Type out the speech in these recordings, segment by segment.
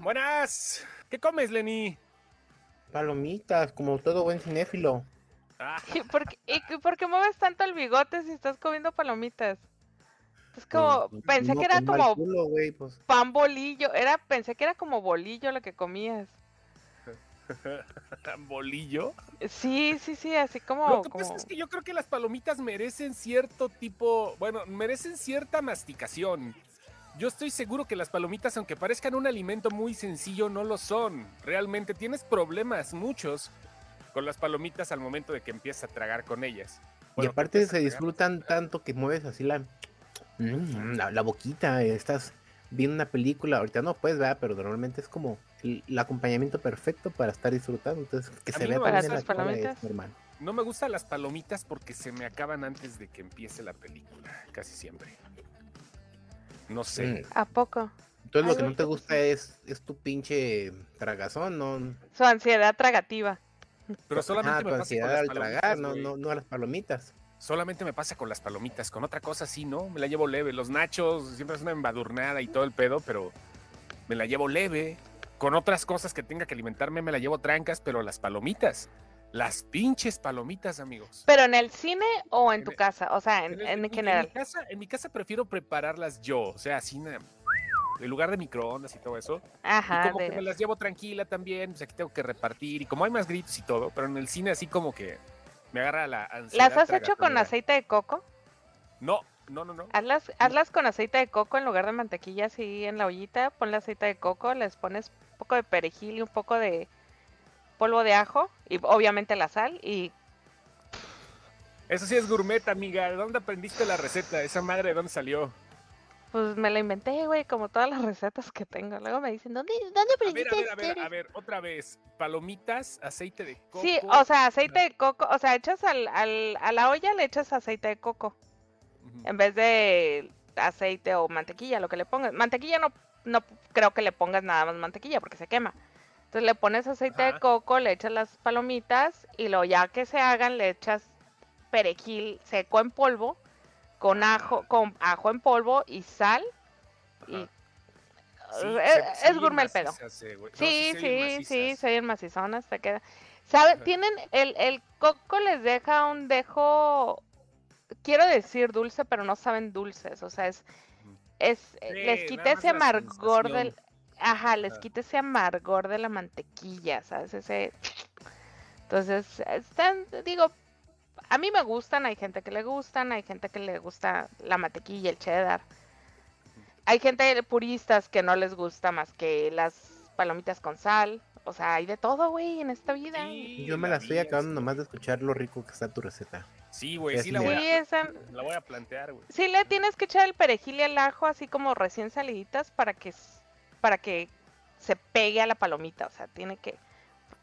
Buenas. ¿Qué comes, Lenny? Palomitas, como todo buen cinéfilo. Ah, ¿Y por, qué, y por qué mueves tanto el bigote si estás comiendo palomitas? Es como, pensé no que era como culo, pues. pan bolillo, era, pensé que era como bolillo lo que comías. bolillo. Sí, sí, sí, así como, Lo que como- pasa es que yo creo que las palomitas merecen cierto tipo, bueno, merecen cierta masticación. Yo estoy seguro que las palomitas, aunque parezcan un alimento muy sencillo, no lo son. Realmente tienes problemas, muchos, con las palomitas al momento de que empiezas a tragar con ellas. Y Bueno, aparte se disfrutan tanto que mueves así la, Mm, la, la boquita, estás viendo una película, ahorita no puedes, ¿verdad? Pero normalmente es como el, el acompañamiento perfecto para estar disfrutando, entonces que A se vea no también en la cara es palomitas. normal. No me gustan las palomitas porque se me acaban antes de que empiece la película, casi siempre. No sé. Mm, ¿A poco? Entonces lo que no te gusta es, es tu pinche tragazón, no Su ansiedad tragativa. Pero solamente ah, me tu pasa con las al palomitas, tragar, no, no, no a las palomitas. Solamente me pasa con las palomitas, con otra cosa sí, ¿no? Me la llevo leve. Los nachos siempre es una embadurnada y todo el pedo, pero me la llevo leve. Con otras cosas que tenga que alimentarme me la llevo trancas, pero las palomitas, las pinches palomitas, amigos. ¿Pero en el cine o en tu En- casa? O sea, en, el- en mi- general. mi casa, en mi casa prefiero prepararlas yo, o sea, así en lugar de microondas y todo eso. Ajá, y como que me las llevo tranquila también, pues aquí tengo que repartir y como hay más gritos y todo, pero en el cine así como que me agarra la ansiedad. ¿Las has hecho con aceite de coco? No, no, no, no. Hazlas, hazlas con aceite de coco en lugar de mantequilla así en la ollita, ponle aceite de coco, les pones un poco de perejil y un poco de polvo de ajo y obviamente la sal y Eso sí es gourmet, amiga. ¿De dónde aprendiste la receta? ¿Esa madre de dónde salió? pues me la inventé, güey, como todas las recetas que tengo. Luego me dicen, ¿dónde, dónde A ver, aprendiste a ver, a ver, a ver, otra vez. Palomitas, aceite de coco. Sí, o sea, aceite de coco, o sea, echas al, al- a la olla le echas aceite de coco en vez de aceite o mantequilla, lo que le pongas. Mantequilla no, no creo que le pongas nada más mantequilla porque se quema. Entonces le pones aceite de coco, le echas las palomitas y luego ya que se hagan le echas perejil seco en polvo con ajo, con ajo en polvo y sal y Ajá. Eh, Sí, es, se- es se oyen gourmet el pedo. No, Sí, sí, sí, macizas. se oyen macizonas, te queda. ¿Sabe? Tienen, el, el coco les deja un dejo, quiero decir dulce, pero no saben dulces, o sea, es, es, Sí, les quita ese amargor del. Ajá, les Ajá. quita ese amargor de la mantequilla, ¿sabes? Ese, entonces, están, digo, a mí me gustan, hay gente que le gustan, hay gente que le gusta la mantequilla, el cheddar. Hay gente puristas que no les gusta más que las palomitas con sal. O sea, hay de todo, güey, en esta vida. Sí, Yo me la estoy acabando este, nomás de escuchar lo rico que está tu receta. Sí, güey, Sí, sí la sí, voy, Sí, a, esa- la voy a plantear, güey. sí le tienes que echar el perejil y el ajo así como recién saliditas para que para que se pegue a la palomita, o sea, tiene que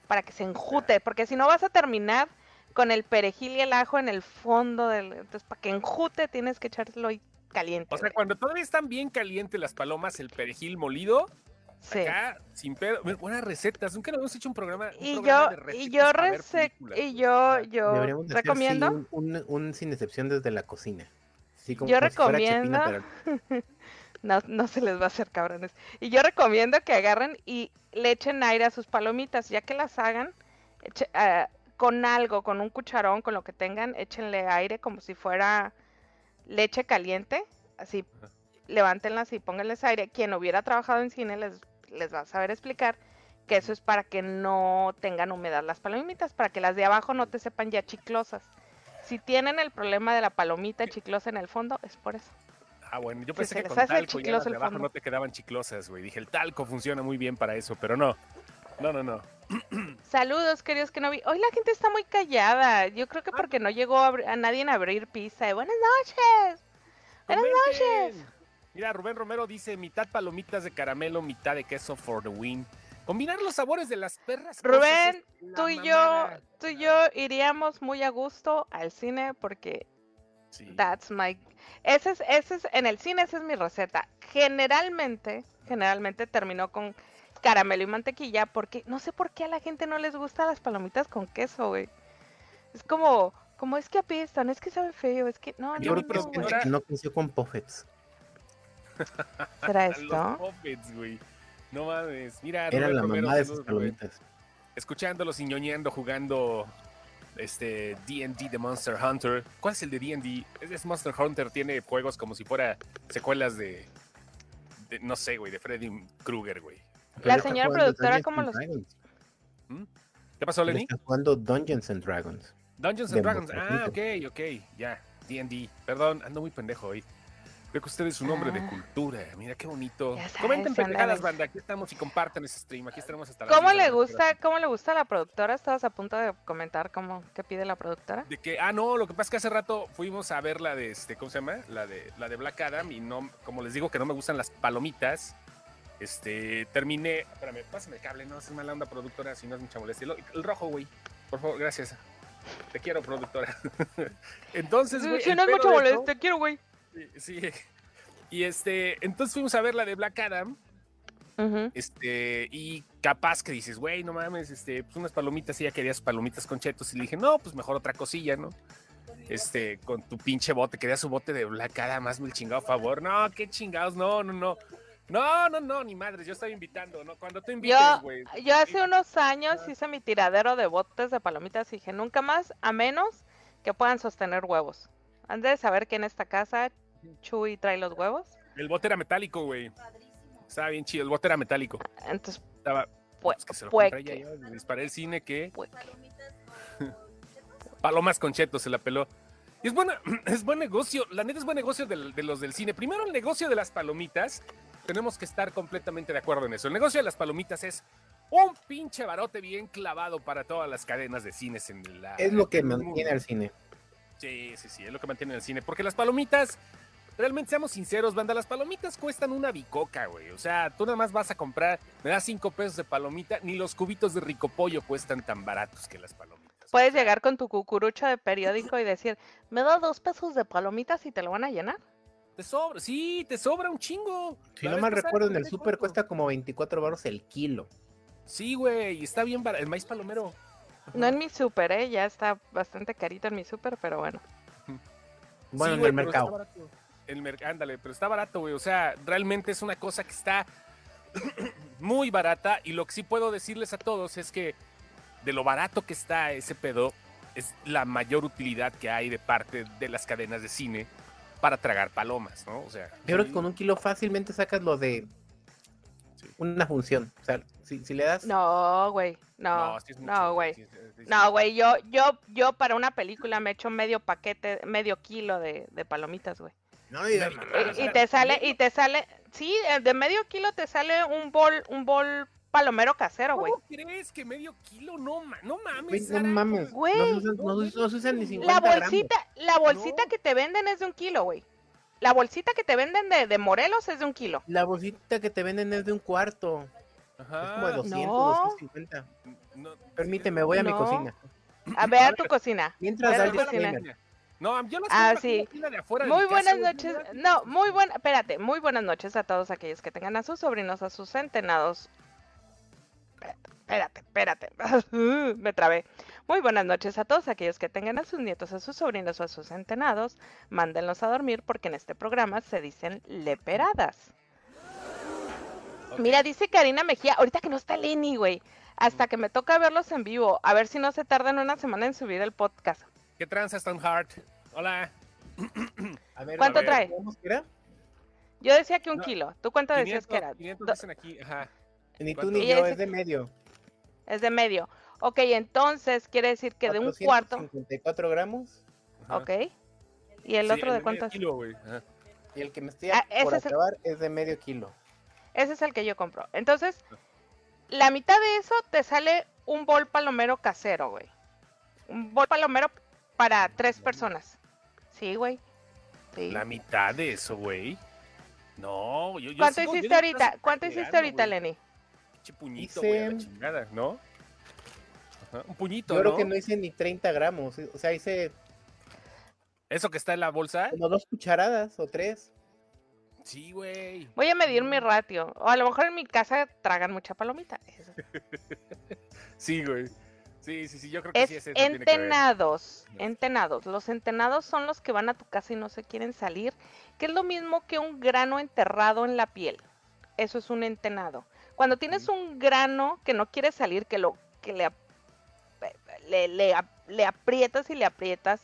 para que se enjute, porque si no vas a terminar con el perejil y el ajo en el fondo del entonces para que enjute tienes que echárselo ahí caliente. O sea, güey. cuando todavía están bien calientes las palomas, el perejil molido, Sí. acá, sin pedo. Buenas recetas. Nunca habíamos hecho un programa. un Y programa yo de y recetas yo rece- y yo yo Deberíamos de hacer, sí, recomiendo un, un- un sin excepción desde la cocina. Sí, como, Yo como si fuera Chepina, recomiendo- pero- No, no se les va a hacer cabrones. Y yo recomiendo que agarren y le echen aire a sus palomitas, ya que las hagan eche- ah, con algo, con un cucharón, con lo que tengan, échenle aire como si fuera leche caliente, así Ajá. levántenlas y pónganles aire. Quien hubiera trabajado en cine les, les va a saber explicar que eso es para que no tengan humedad las palomitas, para que las de abajo no te sepan ya chiclosas. Si tienen el problema de la palomita chiclosa en el fondo, es por eso. Ah, bueno, yo pensé que con talco las de abajo no te quedaban chiclosas, güey. Dije, el talco funciona muy bien para eso, pero no. No, no, no. Saludos, queridos que no vi. Hoy la gente está muy callada. Yo creo que Ah. porque no llegó a, nadie a abrir pizza. Y buenas noches. Buenas noches. Mira, Rubén Romero dice mitad palomitas de caramelo, mitad de queso for the win. Combinar los sabores de las perras. Rubén, tú y yo, mamada. tú y yo iríamos muy a gusto al cine porque Sí. that's my, ese es, ese es, en el cine esa es mi receta. Generalmente, generalmente terminó con caramelo y mantequilla porque no sé por qué a la gente no les gusta las palomitas con queso, güey. Es como, como es que apestan, es que sabe feo, es que no, Yo no, creo no, que güey. ahora- no creció con puffets. ¿Será Los esto? Muppets, güey. No mames. Mira, Era la mamá de esas palomitas. Escuchándolos y ñoñando, jugando este D&D de Monster Hunter. ¿Cuál es el de D&D? Es, es Monster Hunter, tiene juegos como si fuera secuelas de, de- no sé, güey, de Freddy Krueger, güey. La señora productora, Dungeons ¿cómo and los- Dragons. ¿Qué pasó, Lenny? Está jugando Dungeons and Dragons. Dungeons and Dragons. Ah, ok, ok, ya. D&D. Perdón, ando muy pendejo hoy. Creo que usted es un hombre de Ah. cultura. Mira qué bonito. Sabes, Comenten pendejadas, banda. Aquí estamos y compartan ese stream. Aquí estaremos hasta las ¿Cómo 10 de la le gusta, cómo le gusta a la productora? Estabas a punto de comentar cómo qué pide la productora. De que, ah, no, lo que pasa es que hace rato fuimos a ver la de, este, ¿cómo se llama? La de, la de Black Adam y no, como les digo que no me gustan las palomitas, este, terminé, espérame, pásame el cable, no, es mala onda productora, si no es mucha molestia. El, el rojo, güey, por favor, gracias. Te quiero, productora. Entonces, güey, Si no es de molestia, te quiero, güey. Sí, sí. Y este, entonces fuimos a ver la de Black Adam este, y capaz que dices, güey, no mames, este, pues unas palomitas, y ya querías palomitas con chetos, y le dije, no, pues mejor otra cosilla, ¿no? Este, con tu pinche bote, querías su bote de Black Adam, hazme el chingado favor, no, qué chingados, no, no, no, no, no, no, ni madres, yo estaba invitando, ¿no? Cuando tú invites, Yo, güey. yo hace unos años hice mi tiradero de botes de palomitas y dije, nunca más, a menos que puedan sostener huevos. Antes de saber que en esta casa Chuy trae los huevos. El bote era metálico, güey. Estaba bien chido, el bote era metálico. Entonces, Estaba, pues, que se lo compré ya, yo, disparé el cine que Palomas con chetos se la peló. Y es, buena, es buen negocio, la neta es buen negocio de los del cine. Primero el negocio de las palomitas, tenemos que estar completamente de acuerdo en eso. El negocio de las palomitas es un pinche barote bien clavado para todas las cadenas de cines en la... Es lo que mantiene al cine. Sí, sí, sí, es lo que mantiene el cine. Porque las palomitas, realmente seamos sinceros, banda, las palomitas cuestan una bicoca, güey. O sea, tú nada más vas a comprar, me das cinco pesos de palomita, ni los cubitos de rico pollo cuestan tan baratos que las palomitas. puedes llegar con tu cucurucho de periódico y decir, me da dos pesos de palomitas y te lo van a llenar. Te sobra, sí, te sobra un chingo. Si no mal recuerdo, en el cuatro. cuesta como 24 baros el kilo. Sí, güey, y está bien barato. El maíz palomero. No en mi súper, ¿eh? Ya está bastante carito en mi súper, pero bueno. Bueno, Sí, en el mercado. El mer- ándale, pero está barato, güey. O sea, realmente es una cosa que está muy barata. Y lo que sí puedo decirles a todos es que de lo barato que está ese pedo, es la mayor utilidad que hay de parte de las cadenas de cine para tragar palomas, ¿no? O sea, Yo creo que con un kilo fácilmente sacas lo de una función. O sea, si, si le das. No, güey. No, es mucho, no, güey. sí, sí, sí, sí. No, güey, yo, yo, yo para una película me echo medio paquete, medio kilo de, de palomitas, güey. No digas Y- te sale, y te sale, sí, eh, de medio kilo te sale un bol, un bol palomero casero, güey. ¿Cómo crees que medio kilo? No, ma- no mames. Güey, no Sara, mames. Güey. No se usan, no se- no se usan ni 50 La gramos. bolsita, la bolsita No. que te venden es de un kilo, güey. La bolsita que te venden de, de Morelos es de un kilo. La bolsita que te venden es de un cuarto. Es Ajá. como de 200, No. 250. No, Permíteme, voy a mi cocina. A ver a tu cocina. Mientras a tu cocina. No, yo las Ah, la sí. tienda de afuera de Muy casa, buenas noches. No, muy buenas, espérate, muy buenas noches a todos aquellos que tengan a sus sobrinos, a sus centenados. Espérate, espérate, espérate. Me trabé. Muy buenas noches a todos aquellos que tengan a sus nietos, a sus sobrinos o a sus centenados. Mándenlos a dormir porque en este programa se dicen leperadas. Mira, dice Karina Mejía, ahorita que no está Lenny, güey. Hasta que me toca verlos en vivo. A ver si no se tardan una semana en subir el podcast. ¿Qué tranza, Stoneheart? Hola. A ver, ¿Cuánto a ver, trae? ¿cómo que era? Yo decía que un No, kilo. ¿Tú cuánto decías 500, que era? 500 Do- dicen aquí, ajá. Ni tú ni yo, es de medio. Es de medio. Ok, entonces quiere decir que de un cuarto. 454 gramos. ajá. Ok. ¿Y el Sí, otro de medio cuánto es? kilo, güey, ajá. Y el que me estoy Ah, por es el- acabar es de medio kilo. Ese es el que yo compro. Entonces, la mitad de eso te sale un bol palomero casero, güey. Un bol palomero para tres personas. Sí, güey. Sí. La mitad de eso, güey. No, yo, yo ¿Cuánto sigo- yo hiciste que ahorita? ¿Cuánto hiciste ahorita. Lenny? Pinche puñito, güey, Hice- chingada, ¿no? Ajá, Un puñito, Yo creo ¿no? que no hice ni 30 gramos. O sea, hice Eso que está en la bolsa. como dos cucharadas o tres. Sí, güey. Voy a medir mi ratio. O a lo mejor en mi casa tragan mucha palomita. Eso. Sí, güey. Sí, sí, sí, yo creo que Es sí ese tiene que ver. entenados, entenados. Los entenados son los que van a tu casa y no se quieren salir, que es lo mismo que un grano enterrado en la piel. Eso es un entenado. Cuando tienes un grano que no quiere salir, que lo que le, le, le le aprietas y le aprietas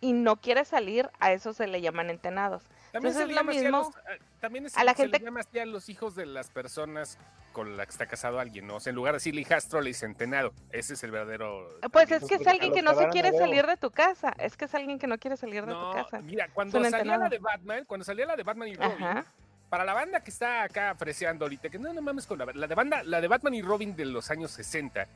y no quiere salir, a eso se le llaman entenados. También se Entonces le es lo llama así a mismo. los- a- también es- A la se le gente- llama así a los hijos de las personas con la que está casado alguien, ¿no? O sea, en lugar de decirle hijastro, le dice entenado. Ese es el verdadero. Pues también. es que es alguien que no se quiere salir de tu casa. Es que es alguien que no quiere salir de No, tu casa. mira, cuando salía la de Batman, cuando salía la de Batman y Robin, Ajá. para la banda que está acá freseando ahorita, que no, no mames con la, la de banda, la de Batman y Robin de los años 60,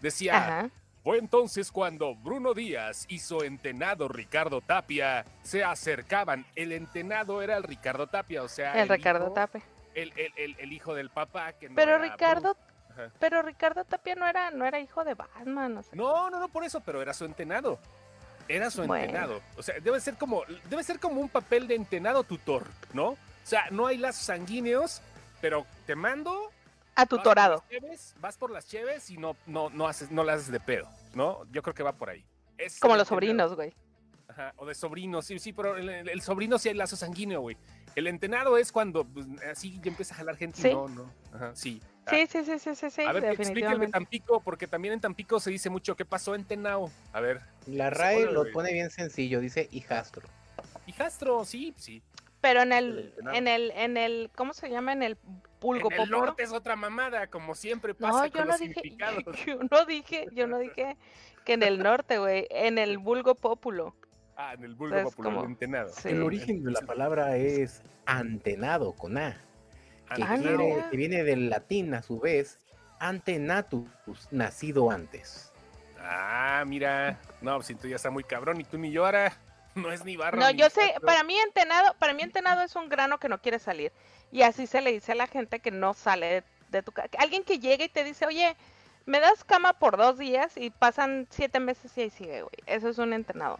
decía, Ajá. Fue entonces cuando Bruno Díaz y su entenado Ricardo Tapia se acercaban. El entenado era el Ricardo Tapia, o sea, El Ricardo Tape. el, el- el- hijo del papá. Que no Pero era Ricardo, Bruno. Ajá. pero Ricardo Tapia no era, no era hijo de Batman, o sea. No, no, no por eso, pero era su entenado. Era su Bueno. entenado. O sea, debe ser como, debe ser como un papel de entenado tutor, ¿no? O sea, no hay lazos sanguíneos, pero te mando. A vas por tutorado. las cheves, Vas por las cheves y no, no, no haces, no las haces de pedo, ¿no? Yo creo que va por ahí. Es Como los sobrinos, güey. Ajá, o de sobrinos, sí, sí, pero el, el- el sobrino sí hay lazo sanguíneo, güey. El entenado es cuando pues, así ya empieza a jalar gente y Sí. no, no. Ajá, sí. Sí, sí, sí, sí, sí, sí, a ver, que explique el de definitivamente. Tampico, porque también en Tampico se dice mucho, ¿qué pasó en Tenao? A ver, La RAE lo pone bien sencillo, dice hijastro. hijastro, sí, sí. Pero en El entenado. en el, en el, ¿cómo se llama? En el vulgo En el norte es otra mamada, como siempre pasa No, con yo no los dije, yo no dije, yo no dije que en el norte, güey, en el vulgo populo. Ah, en el vulgo Es popular, como-. Sí. El origen de la palabra es antenado con A, que, Ah, no. que viene del latín a su vez antenatus, nacido antes. Ah, mira. No, pues si tú ya está muy cabrón y tú ni yo ahora. No es ni barro. No, ni yo sé, para mí entenado, para mí entenado es un grano que no quiere salir. Y así se le dice a la gente que no sale de, de tu casa. Alguien que llega y te dice, oye, me das cama por dos días y pasan siete meses y ahí sigue, güey. Eso es un entenado.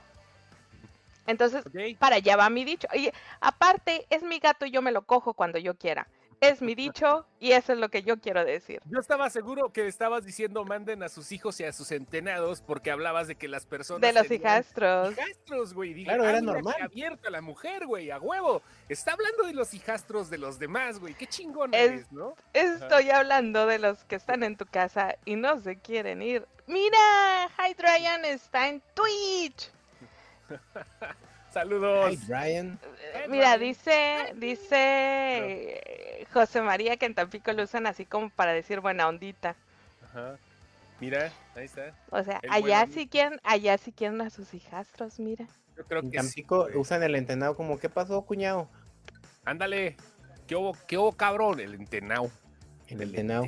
Entonces, para allá va mi dicho. Y aparte, es mi gato y yo me lo cojo cuando yo quiera. Es mi dicho y eso es lo que yo quiero decir. Yo estaba seguro que estabas diciendo manden a sus hijos y a sus entenados porque hablabas de que las personas. De los hijastros. Hijastros, güey. Dije, Claro, era normal. que abierto a la mujer, güey, a huevo. Está hablando de los hijastros de los demás, güey. Qué chingón Es- eres, ¿no? Estoy hablando de los que están en tu casa y no se quieren ir. Mira, Hydrian está en Twitch. Saludos. Ay, Brian. Eh, Mira, dice, dice eh, José María que en Tampico lo usan así como para decir buena ondita. Ajá. Mira, ahí está. O sea, El allá sí quieren, allá sí quieren a sus hijastros, mira. Yo creo En que sí, Tampico usan el entenado como, ¿qué pasó, cuñado? Ándale. ¿Qué hubo, qué hubo, cabrón? El entenao. El entenado.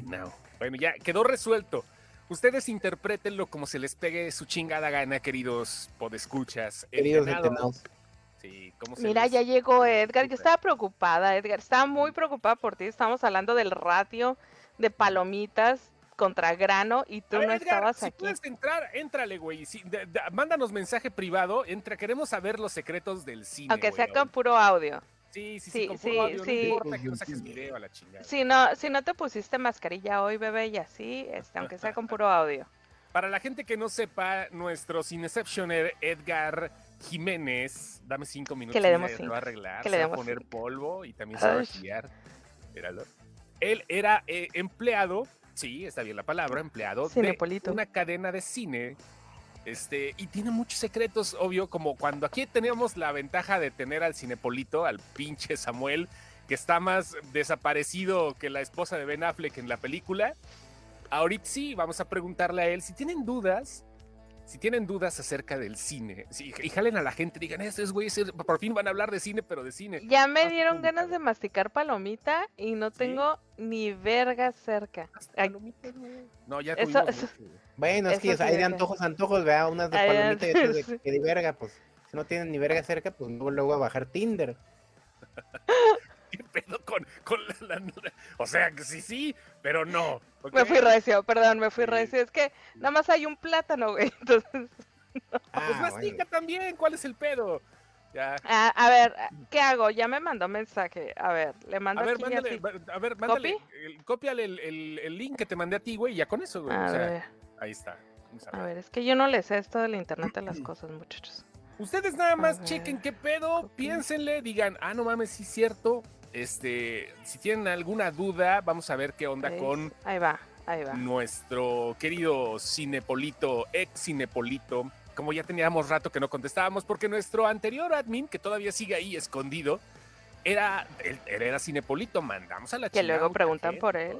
Bueno, ya quedó resuelto. Ustedes interpretenlo como se les pegue su chingada gana, queridos podescuchas. Queridos Entenado. entenados. Sí, ¿cómo se Mira, les- ya llegó Edgar. Yo estaba preocupada, Edgar. Estaba muy preocupada por ti. Estamos hablando del ratio de palomitas contra grano y tú A ver, no Edgar, estabas si aquí. puedes entrar, éntrale, güey. De- de- mándanos mensaje privado. Entra, queremos saber los secretos del cine. Aunque güey, sea con puro audio. Sí, sí, sí, Sí, no sí. importa que no saques video a la chingada. Si no, si no te pusiste mascarilla hoy, bebé, y así, este, aunque sea con puro audio. Para la gente que no sepa, nuestro Cineceptioner Edgar Jiménez, dame cinco minutos. le demos se cinco, va a arreglar, que se le va a demos poner cinco. polvo y también se va a. Míralo. Él era eh, empleado, sí, está bien la palabra, empleado de Cinepolito. una cadena de cine. Este, y tiene muchos secretos, obvio, como cuando aquí tenemos la ventaja de tener al Cinepolito, al pinche Samuel, que está más desaparecido que la esposa de Ben Affleck en la película. Ahorita sí, vamos a preguntarle a él si tienen dudas, si tienen dudas acerca del cine, si, y jalen a la gente, digan, estos güeyes por fin van a hablar de cine, pero de cine. Ya me dieron ganas de masticar palomita y no tengo ni verga cerca. Palomitas. No, ya Eso-. Bueno, es que sí hay de antojos, antojos, vea, unas de palomita y otras de, de verga, pues. Si no tienen ni verga cerca, pues luego, luego a bajar Tinder. ¿Qué pedo con, con la, la- O sea, que sí, sí, pero no. Me fui recio, perdón, me fui Sí. recio. Es que nada más hay un plátano, güey. Entonces, Ah, Pues mastica bueno. también, ¿cuál es el pedo? Ya. a, a ver, ¿qué hago? Ya me mandó mensaje. A ver, le mando A ver, aquí mándale, así. a ver, mándale, el- cópiale el, el- el link que te mandé a ti, güey, y ya con eso, güey. A o sea, ver, ahí está. A ver, es que yo no les sé esto del internet de las cosas, muchachos. Ustedes nada más chequen qué pedo, piénsenle, digan, ah, no mames, sí es cierto. Este, si tienen alguna duda, vamos a ver qué onda con Ahí va, ahí va. nuestro querido Cinepolito, ex Cinepolito. Como ya teníamos rato que no contestábamos, porque nuestro anterior admin, que todavía sigue ahí escondido, era, era Cinepolito. Mandamos a la Que chingada luego preguntan por él.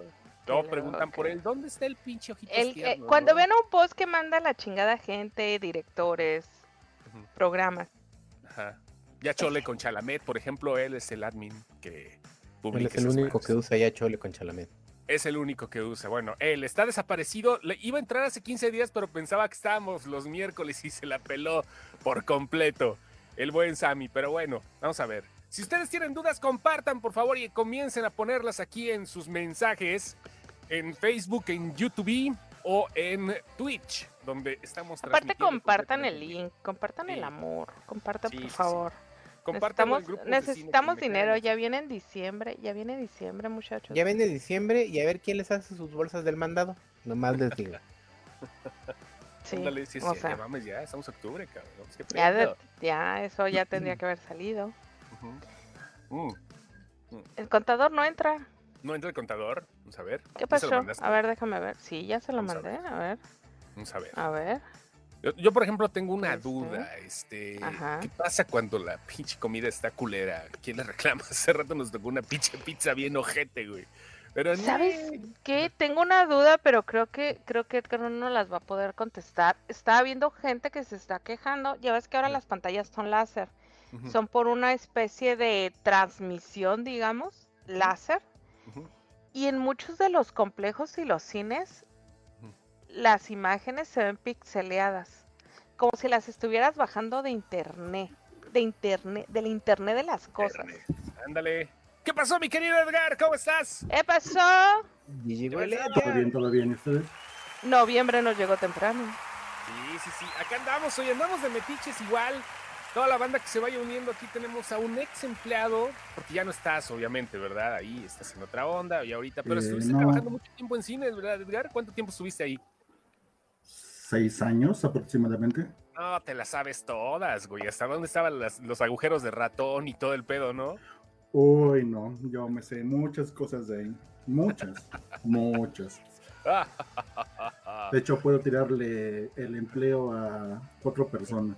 ¿no? Preguntan por él, ¿dónde está el pinche ojito El- eh, cuando ven un post que manda la chingada gente, directores, programas. Ajá. Ya Chole con Chalamet, por ejemplo, él es el admin que Él publica es el esas único que usa ya Chole con Chalamet. Es el único que usa. Bueno, él está desaparecido. Le iba a entrar hace 15 días, pero pensaba que estábamos los miércoles y se la peló por completo. El buen Sammy. Pero bueno, vamos a ver. Si ustedes tienen dudas, compartan por favor y comiencen a ponerlas aquí en sus mensajes en Facebook, en YouTube o en Twitch, donde estamos Aparte transmitiendo compartan el link, compartan Sí. el amor, compartan Sí, por sí, sí. favor. Compártanlo en necesitamos necesitamos dinero, ya viene en diciembre, ya viene diciembre muchachos. Ya viene diciembre y a ver quién les hace sus bolsas del mandado. Nomás les digo. sí, Ándale, sí, sí, o ya sea, vamos ya, estamos en octubre, cabrón. Pues, ¿qué ya, de- ya eso ya tendría que haber salido. Ujú. Mm. El contador no entra. No entra el contador. Vamos a ver. ¿Qué ¿Ya pasó? A ver, déjame ver. Sí, ya se lo Vamos a mandé. A ver, Vamos a ver. a ver. Yo, yo, por ejemplo, tengo una duda. Este, Ajá. ¿Qué pasa cuando la pinche comida está culera? ¿Quién le reclama? Hace rato nos tocó una pinche pizza bien ojete, güey. Pero ¿Sabes no. qué? Tengo una duda, pero creo que creo que Edgar no las va a poder contestar. Estaba viendo gente que se está quejando. Ya ves que ahora las pantallas son láser. Son por una especie de transmisión, digamos, láser. ujú. Y en muchos de los complejos y los cines. Las imágenes se ven pixeleadas. Como si las estuvieras bajando de internet. De internet, del internet de las cosas. Ándale. ¿Qué pasó, mi querido Edgar? ¿Cómo estás? ¿Qué pasó? Todo bien, todo bien. Noviembre nos llegó temprano. Sí, sí, sí. Acá andamos, hoy andamos de metiches igual. Toda la banda que se vaya uniendo aquí tenemos a un ex empleado, porque ya no estás, obviamente, ¿verdad? Ahí estás en otra onda y ahorita, pero Eh, estuviste no. trabajando mucho tiempo en cines, ¿verdad, Edgar? ¿Cuánto tiempo estuviste ahí? Seis años aproximadamente. No, te las sabes todas, güey. ¿Hasta dónde estaban las- los agujeros de ratón y todo el pedo, no? Uy, no, yo me sé muchas cosas de ahí. Muchas, muchas. De hecho, puedo tirarle el empleo a cuatro personas.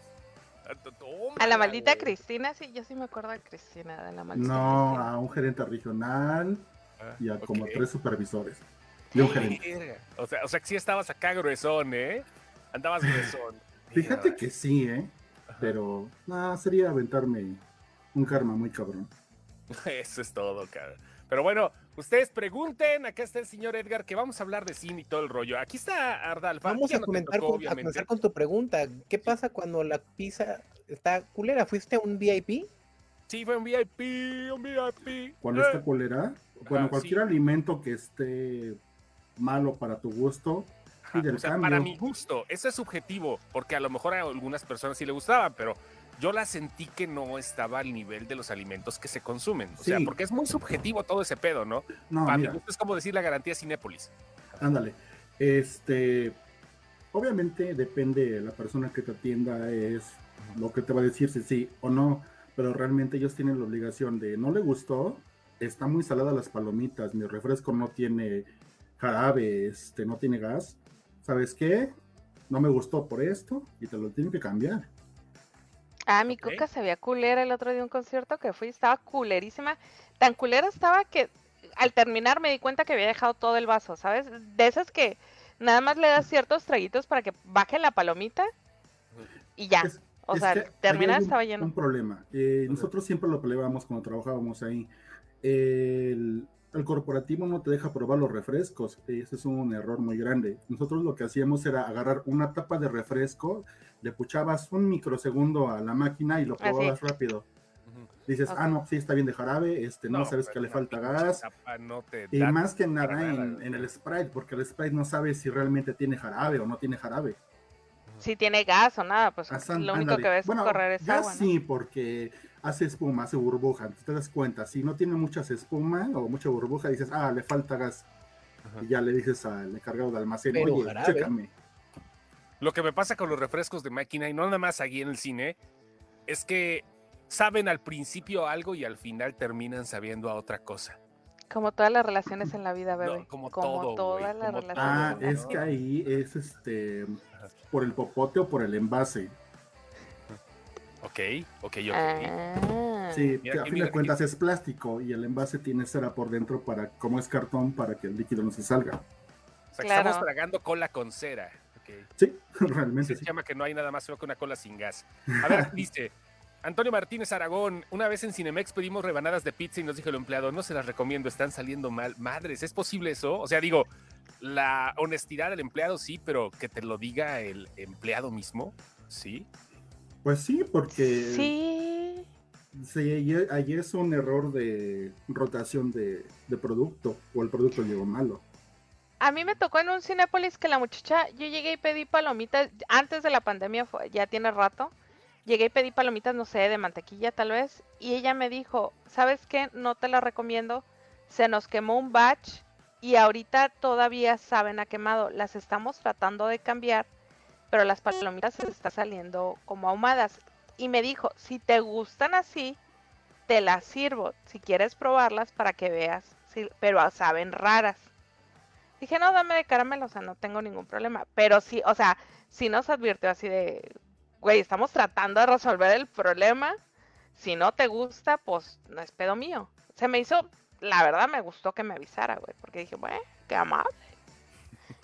A la maldita. Cristina, sí, yo sí me acuerdo de Cristina, de la maldita No, Cristina. a un gerente regional Ah, y a como tres supervisores. Y un gerente. O sea, o sea que sí estabas acá gruesón, ¿eh? Andabas gruesón. Fíjate que sí, ¿eh? Pero no, sería aventarme un karma muy cabrón. Eso es todo, cara. Pero bueno, ustedes pregunten. Acá está el señor Edgar, que vamos a hablar de cine y todo el rollo. Aquí está Ardalfa. Vamos a no te comentar tocó, con, a obviamente. comenzar con tu pregunta. ¿Qué pasa cuando la pizza está culera? ¿Fuiste a un VIP? Sí, fue un VIP, un VIP. Cuando Eh. está cólera, bueno, Ajá, cualquier sí. alimento que esté malo para tu gusto, O sea, para mi gusto, eso es subjetivo, porque a lo mejor a algunas personas sí le gustaban, pero yo la sentí que no estaba al nivel de los alimentos que se consumen. O sea, porque es muy subjetivo todo ese pedo, ¿no? No, para mi gusto es como decir la garantía Cinépolis. ándale. Este, obviamente depende de la persona que te atienda, es lo que te va a decir si sí o no, pero realmente ellos tienen la obligación de, no le gustó, está muy salada las palomitas, mi refresco no tiene jarabe, este, no tiene gas, ¿sabes qué? No me gustó por esto y te lo tienen que cambiar. Ah, mi Ok. cuca se veía culera el otro día de un concierto que fui, estaba culerísima. Tan culera estaba que al terminar me di cuenta que había dejado todo el vaso, ¿sabes? De esas que nada más le das ciertos traguitos para que baje la palomita y ya. Es- O Es sea, terminar estaba lleno. Un problema. Eh, nosotros siempre lo peleábamos cuando trabajábamos ahí. El, el corporativo no te deja probar los refrescos. Ese es un error muy grande. Nosotros lo que hacíamos era agarrar una tapa de refresco, le puchabas un microsegundo a la máquina y lo probabas rápido. Dices, ah, no, sí está bien de jarabe, este, no, sabes que le falta gas. No te Y más que nada en, el Sprite, porque el Sprite no sabe si realmente tiene jarabe o no tiene jarabe. Si tiene gas o nada, pues Asan- lo único ándale. que ves Bueno, correr es ya agua, ¿no? sí, porque hace espuma, hace burbuja. Te das cuenta, si no tiene muchas espuma o mucha burbuja, dices, ah, le falta gas. Ajá. Y ya le dices al encargado de almacén, Pero oye, jarabe. chécame. Lo que me pasa con los refrescos de máquina, y no nada más aquí en el cine, es que saben al principio algo y al final terminan sabiendo a otra cosa. Como todas las relaciones en la vida, bebé. No, como todo, todas las como relaciones. Ah, es que ahí es este por el popote o por el envase. Ok, ok, ok. Ah. Sí, Mira que a fin de aquí. cuentas es plástico y el envase tiene cera por dentro para, como es cartón, para que el líquido no se salga. O sea, que Claro. estamos tragando cola con cera. Sí, realmente Se sí. llama que no hay nada más feo que una cola sin gas. A ver, dice Antonio Martínez Aragón. Una vez en Cinemex pedimos rebanadas de pizza y nos dijo el empleado, no se las recomiendo, están saliendo mal. Madres, ¿es posible eso? O sea, digo, la honestidad del empleado sí, pero que te lo diga el empleado mismo, sí. Pues sí, porque Sí. sí, ahí- es un error de rotación de, de producto o el producto llegó malo. A mí me tocó en un Cinépolis que la muchacha, yo llegué y pedí palomitas, antes de la pandemia, fue- ya tiene rato, llegué y pedí palomitas, no sé, de mantequilla tal vez, y ella me dijo, ¿sabes qué? No te las recomiendo, se nos quemó un batch y ahorita todavía saben a quemado, las estamos tratando de cambiar, pero las palomitas se están saliendo como ahumadas. Y me dijo, si te gustan así, te las sirvo, si quieres probarlas para que veas, sí, pero saben raras. Dije, no, dame de caramelo, o sea, no tengo ningún problema. Pero sí, o sea, sí nos advirtió así de, güey, estamos tratando de resolver el problema. Si no te gusta, pues no es pedo mío. Se me hizo, la verdad me gustó que me avisara, güey, porque dije, bueno, qué amable.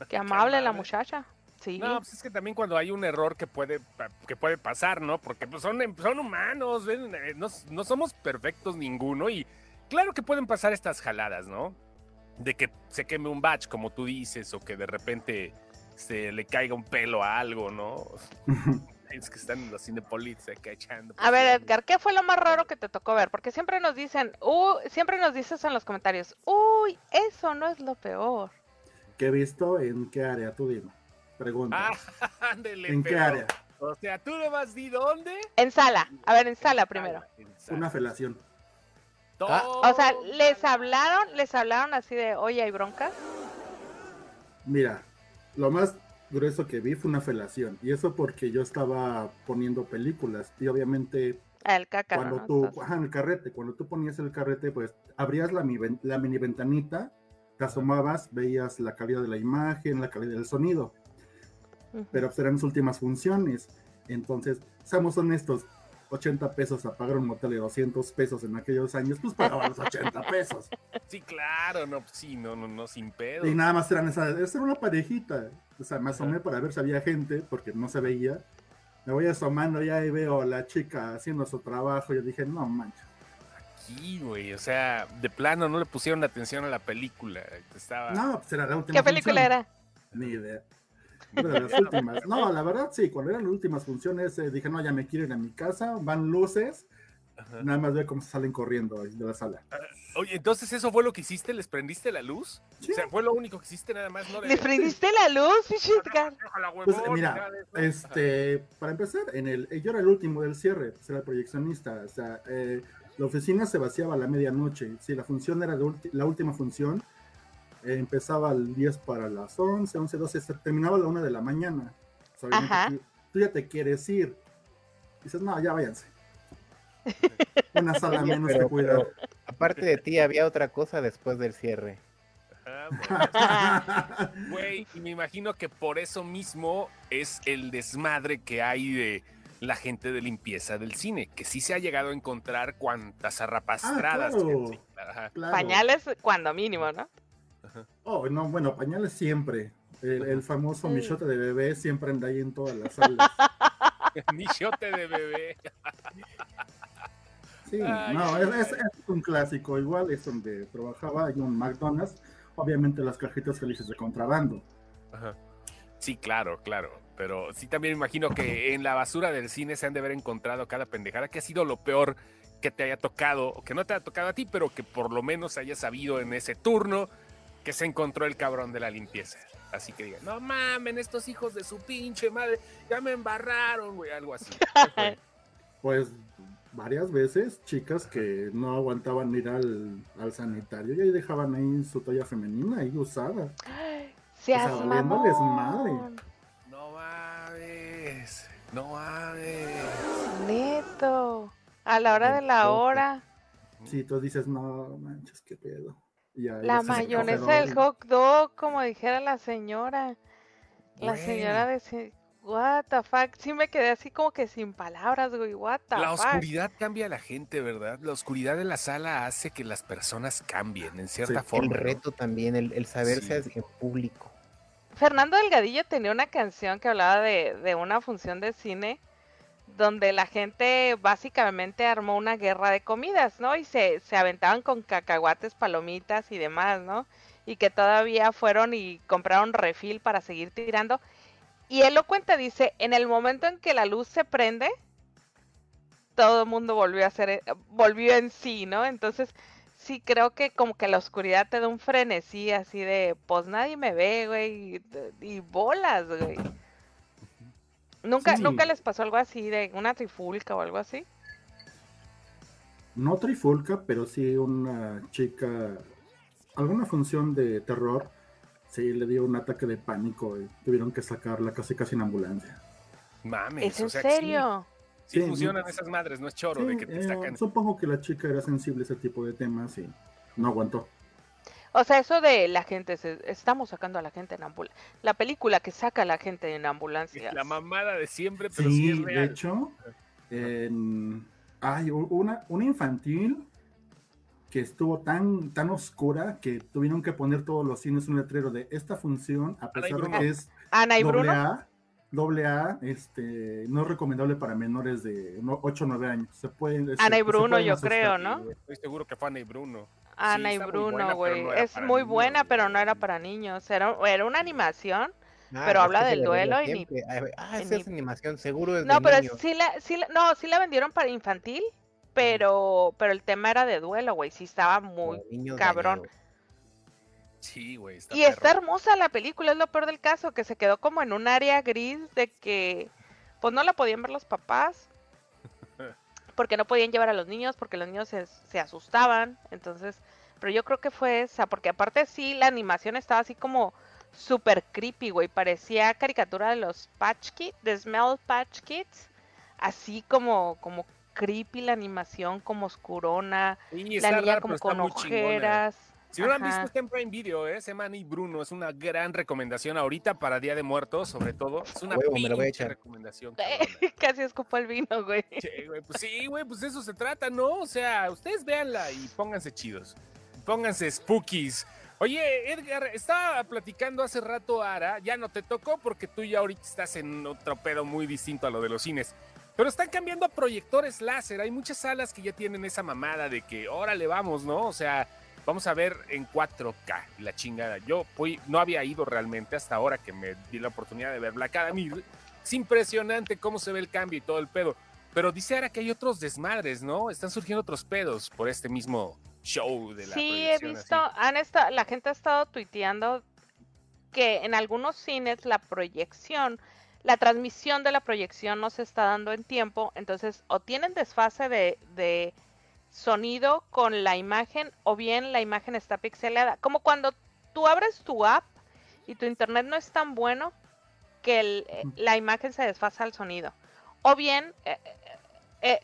Qué amable la amable. muchacha. Sí. No, pues es que también cuando hay un error que puede, que puede pasar, ¿no? Porque pues, son, son humanos, ¿ven? Eh, no, no somos perfectos ninguno y claro que pueden pasar estas jaladas, ¿no? De que se queme un batch, como tú dices, o que de repente se le caiga un pelo a algo, ¿no? Es que están en los cinepolits acá echando. A ver. Edgar, ¿qué fue lo más raro que te tocó ver? Porque siempre nos dicen, uh, siempre nos dices en los comentarios, uy, eso no es lo peor. ¿Qué he visto? ¿En qué área? Tú dime. Pregunta. Ah, ándele, ¿En qué pero- área? O sea, tú vas di dónde? En sala, a ver, en sala primero. En sala. Una felación. Ah. O sea, les hablaron, les hablaron así de, oye, hay broncas. Mira, lo más grueso que vi fue una felación. Y eso porque yo estaba poniendo películas. Y obviamente Ah, El cácaro, cuando ¿no? tú, Entonces, ajá, el carrete, cuando tú ponías el carrete, pues abrías la, la mini ventanita, te asomabas, veías la calidad de la imagen, la calidad del sonido. Pero pues, eran las últimas funciones. Entonces, seamos honestos, 80 pesos a pagar un motel de 200 pesos en aquellos años, pues pagaba los 80 pesos. Sí, claro, no, pues sí, no, no, no, sin pedo. Y nada más eran esa, esa era una parejita. O sea, me asomé para ver si había gente, porque no se veía. Me voy asomando ya y veo a la chica haciendo su trabajo. Yo dije, no manches. Aquí, güey, o sea, de plano no le pusieron atención a la película. Estaba. No, pues era la última ¿Qué película función. era? Ni idea. De las últimas. No, la verdad sí, cuando eran las últimas funciones eh, dije, no, ya me quiero ir a mi casa, van luces, Ajá. nada más veo cómo salen corriendo de la sala. Oye, entonces eso fue lo que hiciste, les prendiste la luz. Sí. O sea, fue lo único que hiciste nada más, ¿no? De- ¿Le prendiste la luz? Déjala, Pues huevón, mira, este, para empezar, en el, eh, yo era el último del cierre, pues era el proyeccionista, o sea, eh, la oficina se vaciaba a la medianoche, si la función era de ulti- la última función, eh, empezaba al 10 para las 11, 11, 12, se terminaba a la 1 de la mañana. O sea, obviamente Ajá. tú, tú ya te quieres ir. Dices, no, ya váyanse. Una sala menos pero- que cuidar. pero aparte de ti, había otra cosa después del cierre. Ajá, bueno. Güey, y me imagino que por eso mismo es el desmadre que hay de la gente de limpieza del cine, que sí se ha llegado a encontrar cuantas. Ah, claro. que- sí, ajá. Claro. Pañales cuando mínimo, ¿no? Oh, no, bueno, pañales siempre. El, el famoso Mm. michote de bebé siempre anda ahí en todas las salas. Nichote de bebé. Sí, Ay, no, es, es- es un clásico. Igual es donde trabajaba, hay un McDonald's. Obviamente las cajitas felices de contrabando. Ajá. Sí, claro, claro. Pero sí también me imagino que en la basura del cine se han de haber encontrado cada pendejada que ha sido lo peor que te haya tocado, o que no te haya tocado a ti, pero que por lo menos hayas sabido en ese turno que se encontró el cabrón de la limpieza. Así que digan, no mamen, estos hijos de su pinche madre, ya me embarraron, güey, algo así. ¿Qué fue? Pues varias veces chicas que no aguantaban ir al, al sanitario y ahí dejaban ahí su toalla femenina ahí usada. Seas sea, valiéndoles madre. No mames. No mames. Neto. A la hora de la hora. Sí, tú dices, no manches, qué pedo. Ya- La mayonesa del hot dog, como dijera la señora. La señora decía, what the fuck. Sí me quedé así como que sin palabras, güey. What the La fuck. oscuridad cambia a la gente, ¿verdad? La oscuridad de la sala hace que las personas cambien en cierta Sí, forma. El ¿no? reto también, el, el saberse Sí. en público. Fernando Delgadillo tenía una canción que hablaba de, de una función de cine donde la gente básicamente armó una guerra de comidas, ¿no? Y se, se aventaban con cacahuates, palomitas y demás, ¿no? Y que todavía fueron y compraron refil para seguir tirando. Y él lo cuenta, dice, en el momento en que la luz se prende, todo el mundo volvió a hacer, eh, volvió en sí, ¿no? Entonces, sí creo que como que la oscuridad te da un frenesí así de, pues nadie me ve, güey, y, y bolas, güey. ¿Nunca, Sí. ¿Nunca les pasó algo así de una trifulca o algo así? No trifulca, pero sí una chica, alguna función de terror, sí le dio un ataque de pánico y tuvieron que sacarla casi casi en ambulancia. Mames. ¿Es en o sea, que sí- serio? Sí, Sí, funcionan esas madres, no es choro Sí, de que te eh, sacan. supongo que la chica era sensible a ese tipo de temas y no aguantó. O sea, eso de la gente, se- estamos sacando a la gente en ambulancia. La película que saca a la gente en ambulancia. La mamada de siempre, pero sí, Sí, es de hecho, en- hay una, una infantil que estuvo tan, tan oscura que tuvieron que poner todos los cines un letrero de esta función, a pesar de que es Ana y doble Bruno. A, doble A, este, no es recomendable para menores de 8 o 9 años. Se pueden, Ana y se- Bruno, yo asustar. creo, ¿no? Estoy seguro que fue Ana y Bruno. Ana y Bruno, güey. no es muy niños, buena, pero no era para niños. Era, era una animación. Ah, Pero habla del duelo y ni-. Ah, esa ni- es animación, seguro es No, de pero sí la, sí la- no, sí la vendieron para infantil, pero, pero el tema era de duelo, güey. Sí estaba muy cabrón. Sí, güey. Está Y está hermosa la película, es lo peor del caso, que se quedó como en un área gris de que pues no la podían ver los papás, porque no podían llevar a los niños, porque los niños se, se asustaban, entonces, pero yo creo que fue esa, porque aparte sí, la animación estaba así como super creepy, güey, parecía caricatura de los Patch Kids, de Smell Patch Kids, así como, como creepy la animación, como oscurona, Sí, la niña raro, como con chingona. Si no lo han visto, está en Prime Video, ¿eh? Se llama Ana y Bruno. Es una gran recomendación ahorita para Día de Muertos, sobre todo. Es una Huevo, me lo voy a pinche echar. recomendación. Casi escupo el vino, güey. Che, güey, pues sí, güey, pues de eso se trata, ¿no? O sea, ustedes véanla y pónganse chidos. Pónganse spookies. Oye, Edgar, estaba platicando hace rato Ara, ya no te tocó porque tú ya ahorita estás en otro pedo muy distinto a lo de los cines. Pero están cambiando a proyectores láser. Hay muchas salas que ya tienen esa mamada de que, órale, vamos, ¿no? O sea, vamos a ver en 4K la chingada. Yo fui, no había ido realmente hasta ahora que me di la oportunidad de ver Black Adam. y Es impresionante cómo se ve el cambio y todo el pedo. Pero dice ahora que hay otros desmadres, ¿no? Están surgiendo otros pedos por este mismo show de la Sí, he visto, han estado, la gente ha estado tuiteando que en algunos cines la proyección, la transmisión de la proyección no se está dando en tiempo, entonces o tienen desfase de, de sonido con la imagen o bien la imagen está pixelada. Como cuando tú abres tu app y tu internet no es tan bueno que el- eh, la imagen se desfasa al sonido. O bien eh, eh, eh,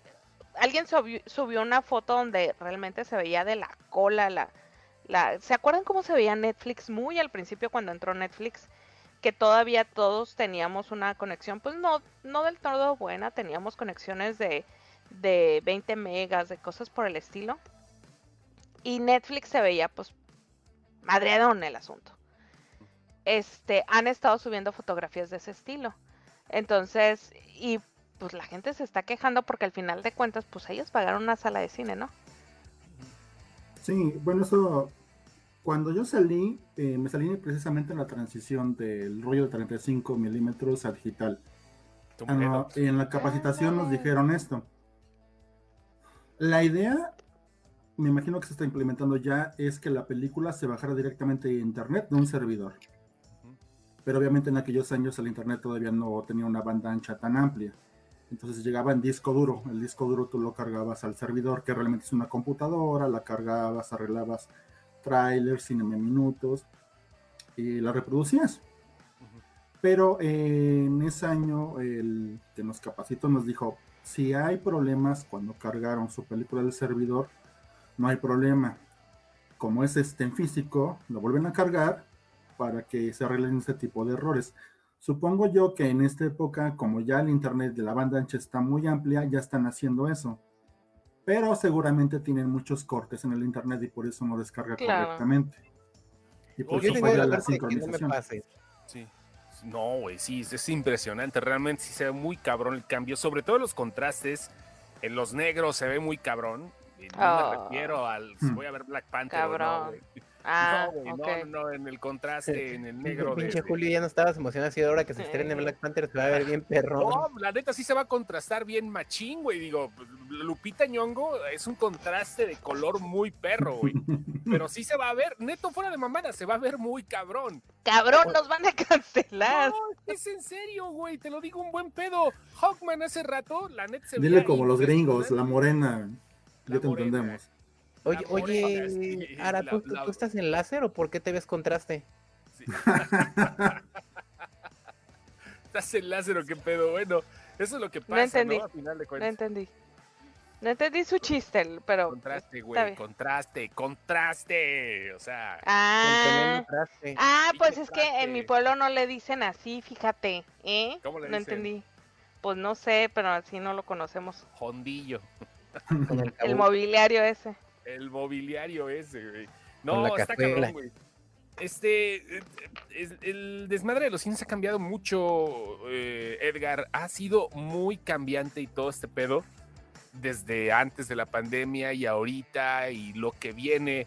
alguien subió, subió una foto donde realmente se veía de la cola la, la ¿se acuerdan cómo se veía Netflix muy al principio cuando entró Netflix? Que todavía todos teníamos una conexión, pues no, no del todo buena, teníamos conexiones de, de 20 megas, de cosas por el estilo. Y Netflix se veía pues madreadón el asunto. Este, han estado subiendo fotografías de ese estilo. Entonces, y pues la gente se está quejando porque al final de cuentas, pues ellos pagaron una sala de cine, ¿no? Sí, bueno, eso, cuando yo salí, eh, me salí precisamente en la transición del rollo de 35 milímetros a digital. Ah, no, en la capacitación nos dijeron esto. La idea, me imagino que se está implementando ya, es que la película se bajara directamente a internet de un servidor. Pero obviamente en aquellos años el internet todavía no tenía una banda ancha tan amplia. Entonces llegaba en disco duro. El disco duro tú lo cargabas al servidor, que realmente es una computadora, la cargabas, arreglabas trailers, cinema minutos y la reproducías. Pero eh, en ese año el que nos capacitó nos dijo, si hay problemas cuando cargaron su película del servidor, no hay problema. Como es este en físico, lo vuelven a cargar para que se arreglen ese tipo de errores. Supongo yo que en esta época, como ya el internet de la banda ancha está muy amplia, ya están haciendo eso. Pero seguramente tienen muchos cortes en el internet y por eso no descarga Claro. correctamente. Y por eso falla la que no me sincronización. pase. Sí. No, güey, sí, es- es impresionante. Realmente sí se ve muy cabrón el cambio. Sobre todo los contrastes. En los negros se ve muy cabrón. Y no Ah. me refiero al si Hmm. voy a ver Black Panther. o no, Cabrón. Ah, no, no, no, en el contraste, en el negro. de- Pinche de- Julio, ya no estabas emocionado así ahora que se estrene Sí. Black Panther, se va a ver bien perrón. No, la neta sí se va a contrastar bien machín, güey. Digo, Lupita Ñongo es un contraste de color muy perro, güey. Pero sí se va a ver, neto fuera de mamada, se va a ver muy cabrón. Cabrón, nos van a cancelar. No, es en serio, güey, te lo digo un buen pedo. Hawkman hace rato, la neta se Dile veía como los gringos, la morena. La Ya te morena. entendemos. Oye, oye, sí, Ara, la- ¿tú, tú- la- tú estás en láser o por qué te ves contraste? Sí. ¿Estás en láser o qué pedo? Bueno, eso es lo que pasa, ¿no? entendí. A final de No cuentas. entendí. No entendí su chiste, pero. Contraste, güey, contraste, contraste. O sea, Ah, ah, pues es que en mi pueblo no le dicen así, fíjate, ¿eh? ¿Cómo le no dicen? entendí. Pues no sé, pero así no lo conocemos. jondillo. Con el mobiliario ese. El mobiliario ese, güey. No, está cabrón, güey. Este, eh, el desmadre de los cines ha cambiado mucho, eh, Edgar. Ha sido muy cambiante y todo este pedo desde antes de la pandemia y ahorita y lo que viene.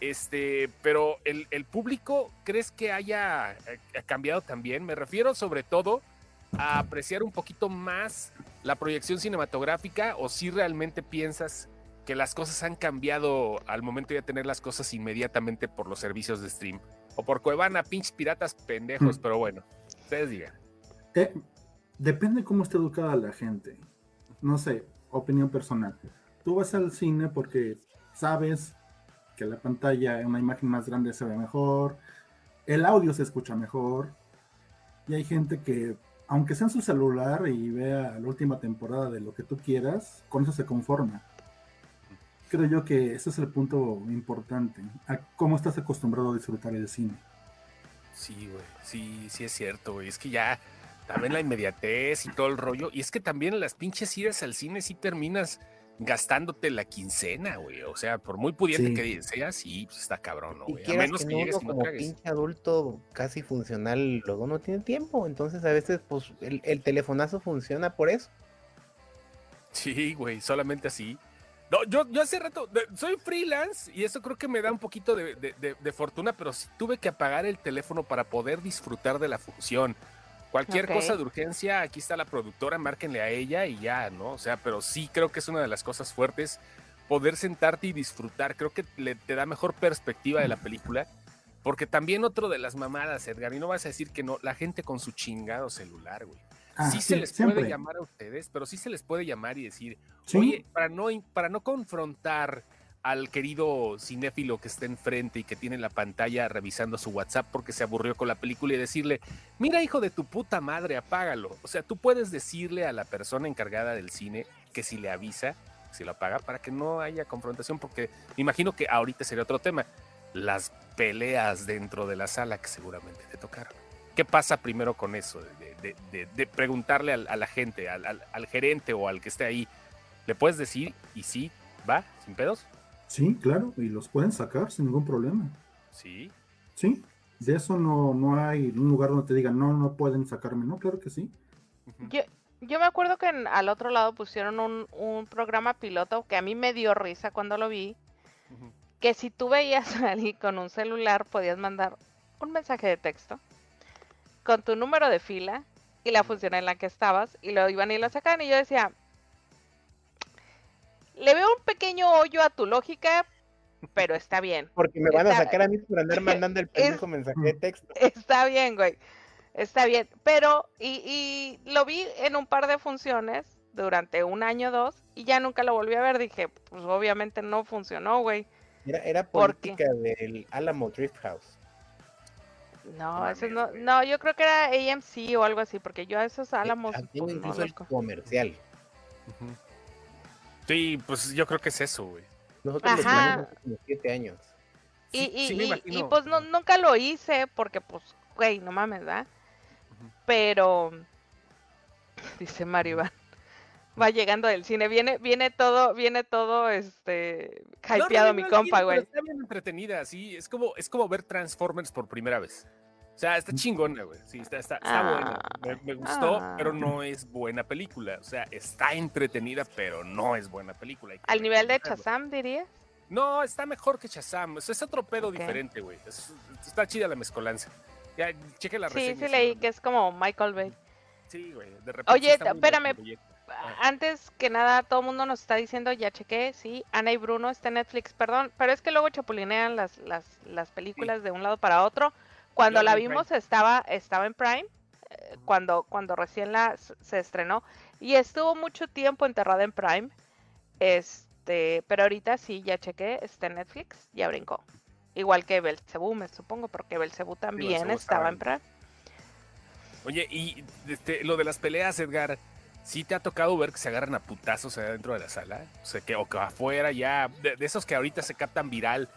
Este, pero el, el público, ¿crees que haya eh, cambiado también? Me refiero sobre todo a apreciar un poquito más la proyección cinematográfica o si realmente piensas que las cosas han cambiado al momento de tener las cosas inmediatamente por los servicios de stream. O por Cuevana, pinches piratas pendejos, Mm. pero bueno, ustedes digan. Eh, depende cómo esté educada la gente. No sé, opinión personal. Tú vas al cine porque sabes que la pantalla, una imagen más grande se ve mejor, el audio se escucha mejor, y hay gente que, aunque sea en su celular y vea la última temporada de lo que tú quieras, con eso se conforma. Creo yo que ese es el punto importante, a cómo estás acostumbrado a disfrutar el cine. Sí, güey, sí, sí es cierto, güey. Es que ya también la inmediatez y todo el rollo. Y es que también las pinches idas al cine sí terminas gastándote la quincena, güey. O sea, por muy pudiente Sí. que seas, sí, pues está cabrón, ¿no, güey? A menos que que no, llegues uno no como tragues. pinche adulto casi funcional, luego no tiene tiempo. Entonces a veces pues el, el telefonazo funciona por eso. Sí, güey, solamente así. No, yo, yo hace rato, soy freelance y eso creo que me da un poquito de, de- de- de fortuna, pero sí tuve que apagar el teléfono para poder disfrutar de la función. Cualquier cosa de urgencia, aquí está la productora, márquenle a ella y ya, ¿no? O sea, pero sí creo que es una de las cosas fuertes poder sentarte y disfrutar. Creo que le, te da mejor perspectiva de la película. Porque también otro de las mamadas, Edgar, y no vas a decir que no, la gente con su chingado celular, güey. Ah, sí, sí, se les siempre. puede llamar a ustedes, pero sí se les puede llamar y decir, Sí. oye, para no, para no confrontar al querido cinéfilo que está enfrente y que tiene la pantalla revisando su WhatsApp porque se aburrió con la película y decirle, mira hijo de tu puta madre, apágalo. O sea, tú puedes decirle a la persona encargada del cine que si le avisa, si lo apaga, para que no haya confrontación, porque me imagino que ahorita sería otro tema, las peleas dentro de la sala que seguramente te tocaron. ¿Qué pasa primero con eso? De, de- de- preguntarle al- a la gente, al, al- al gerente o al que esté ahí, ¿le puedes decir y sí, va, sin pedos? Sí, claro, y los pueden sacar sin ningún problema. Sí. Sí, de eso no, no hay un lugar donde te digan, no, no pueden sacarme, no, claro que sí. Yo, yo me acuerdo que en- al otro lado pusieron un, un programa piloto que a mí me dio risa cuando lo vi, que si tú veías a alguien con un celular podías mandar un mensaje de texto con tu número de fila y la función en la que estabas y lo iban y lo sacaban y yo decía, le veo un pequeño hoyo a tu lógica, pero está bien. Porque me van a sacar a mí por andar mandando el pendejo mensaje de texto. Está bien, güey. Está bien. Pero, y, y lo vi en un par de funciones durante un año o dos y ya nunca lo volví a ver. Dije, pues obviamente no funcionó, güey. Era, era política del Alamo Drift House. No, mames, no, no, yo creo que era AMC o algo así, porque yo a esos álamos. Ah, tengo pues, no incluso los el co- comercial. Sí, pues yo creo que es eso, güey. Nosotros lo Ajá. como siete años. Y, Sí, y, sí me y- pues no, nunca lo hice porque pues, güey, no mames, ¿verdad? Pero, dice Mario Iván, va llegando del cine, viene, viene todo, viene todo, este, No, hypeado no, mi compa, güey. Está bien entretenida, sí. Es como, es como ver Transformers por primera vez. O sea, está chingona, güey. Sí, está, está, está buena. Me, me gustó, Ah. pero no es buena película. O sea, está entretenida, pero no es buena película. Al nivel de. Chazam, diría. No, está mejor que. O sea, es otro pedo diferente, güey. Es- está chida la mezcolanza. Ya, cheque la Sí, reseña. sí leí que es como Michael Bay. Sí, güey. De repente Oye, sí espérame. Ah. Antes que nada, todo el mundo nos está diciendo, ya chequé, sí, Ana y Bruno está en Netflix, perdón, pero es que luego chapulinean las, las, las películas de un lado para otro. Cuando la vimos estaba, estaba en Prime, eh, cuando, cuando recién la se estrenó, y estuvo mucho tiempo enterrada en Prime. Este, pero ahorita sí, ya chequé, está en Netflix, ya brincó. Igual que Belcebú, me supongo, porque Belcebú también Belcebú estaba estaba en- Prime. Oye, y este, lo de las peleas, Edgar, ¿sí te ha tocado ver que se agarran a putazos allá dentro de la sala? O sea, que, o que afuera ya, de, de esos que ahorita se captan viral,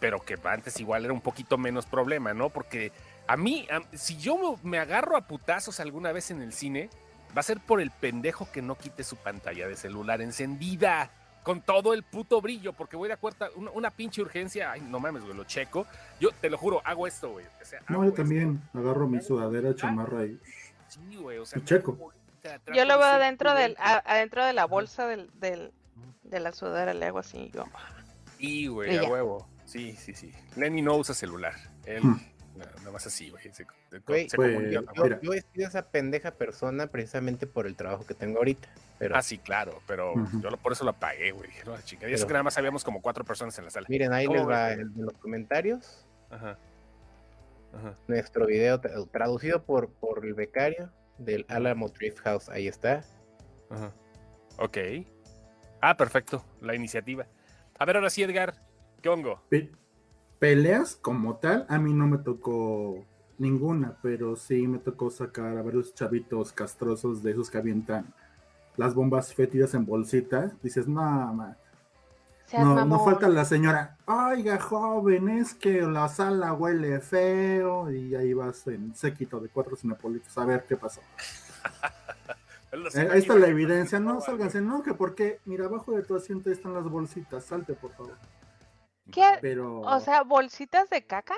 pero que antes igual era un poquito menos problema, ¿no? Porque a mí, a- si yo me agarro a putazos alguna vez en el cine, va a ser por el pendejo que no quite su pantalla de celular encendida. Con todo el puto brillo, porque voy de acuerdo a una, una pinche urgencia. Ay, no mames, güey, lo checo. Yo te lo juro, hago esto, güey. o sea, No, yo esto. también agarro mi sudadera chamarra y Sí, güey, o sea, Y checo. Yo lo de veo adentro del, a- adentro de la bolsa del, del, de la sudadera, le hago así, yo. Sí, güey, Y a ya. huevo. Sí, sí, sí. Lenny no usa celular. Él, Hmm. nada, más así, güey. Se, se- Güey, se pues. Yo, yo he sido esa pendeja persona precisamente por el trabajo que tengo ahorita. Pero Ah, sí, claro, pero yo lo- por eso lo apagué, güey. No, chingada. Y eso Pero- que nada más habíamos como cuatro personas en la sala. miren, ahí ¿Cómo les va en los comentarios. Ajá. Ajá. Nuestro video tra- traducido por, por el becario del Alamo Drift House. Ahí está. Ajá. Ok. Ah, perfecto. La iniciativa. A ver, ahora sí, Edgar. ¿Qué hongo? Pe- peleas como tal, a mí no me tocó ninguna, pero sí me tocó sacar a varios chavitos castrosos de esos que avientan las bombas fétidas en bolsita. Dices, no, ma, Seas no, no falta la señora, oiga, joven, es que la sala huele feo, y ahí vas en séquito de cuatro cinepolitos a ver qué pasó. Eh, ahí está la evidencia, no, sálganse, no, que porque, mira, abajo de tu asiento ahí están las bolsitas, salte por favor. ¿Qué? Pero... O sea, bolsitas de caca.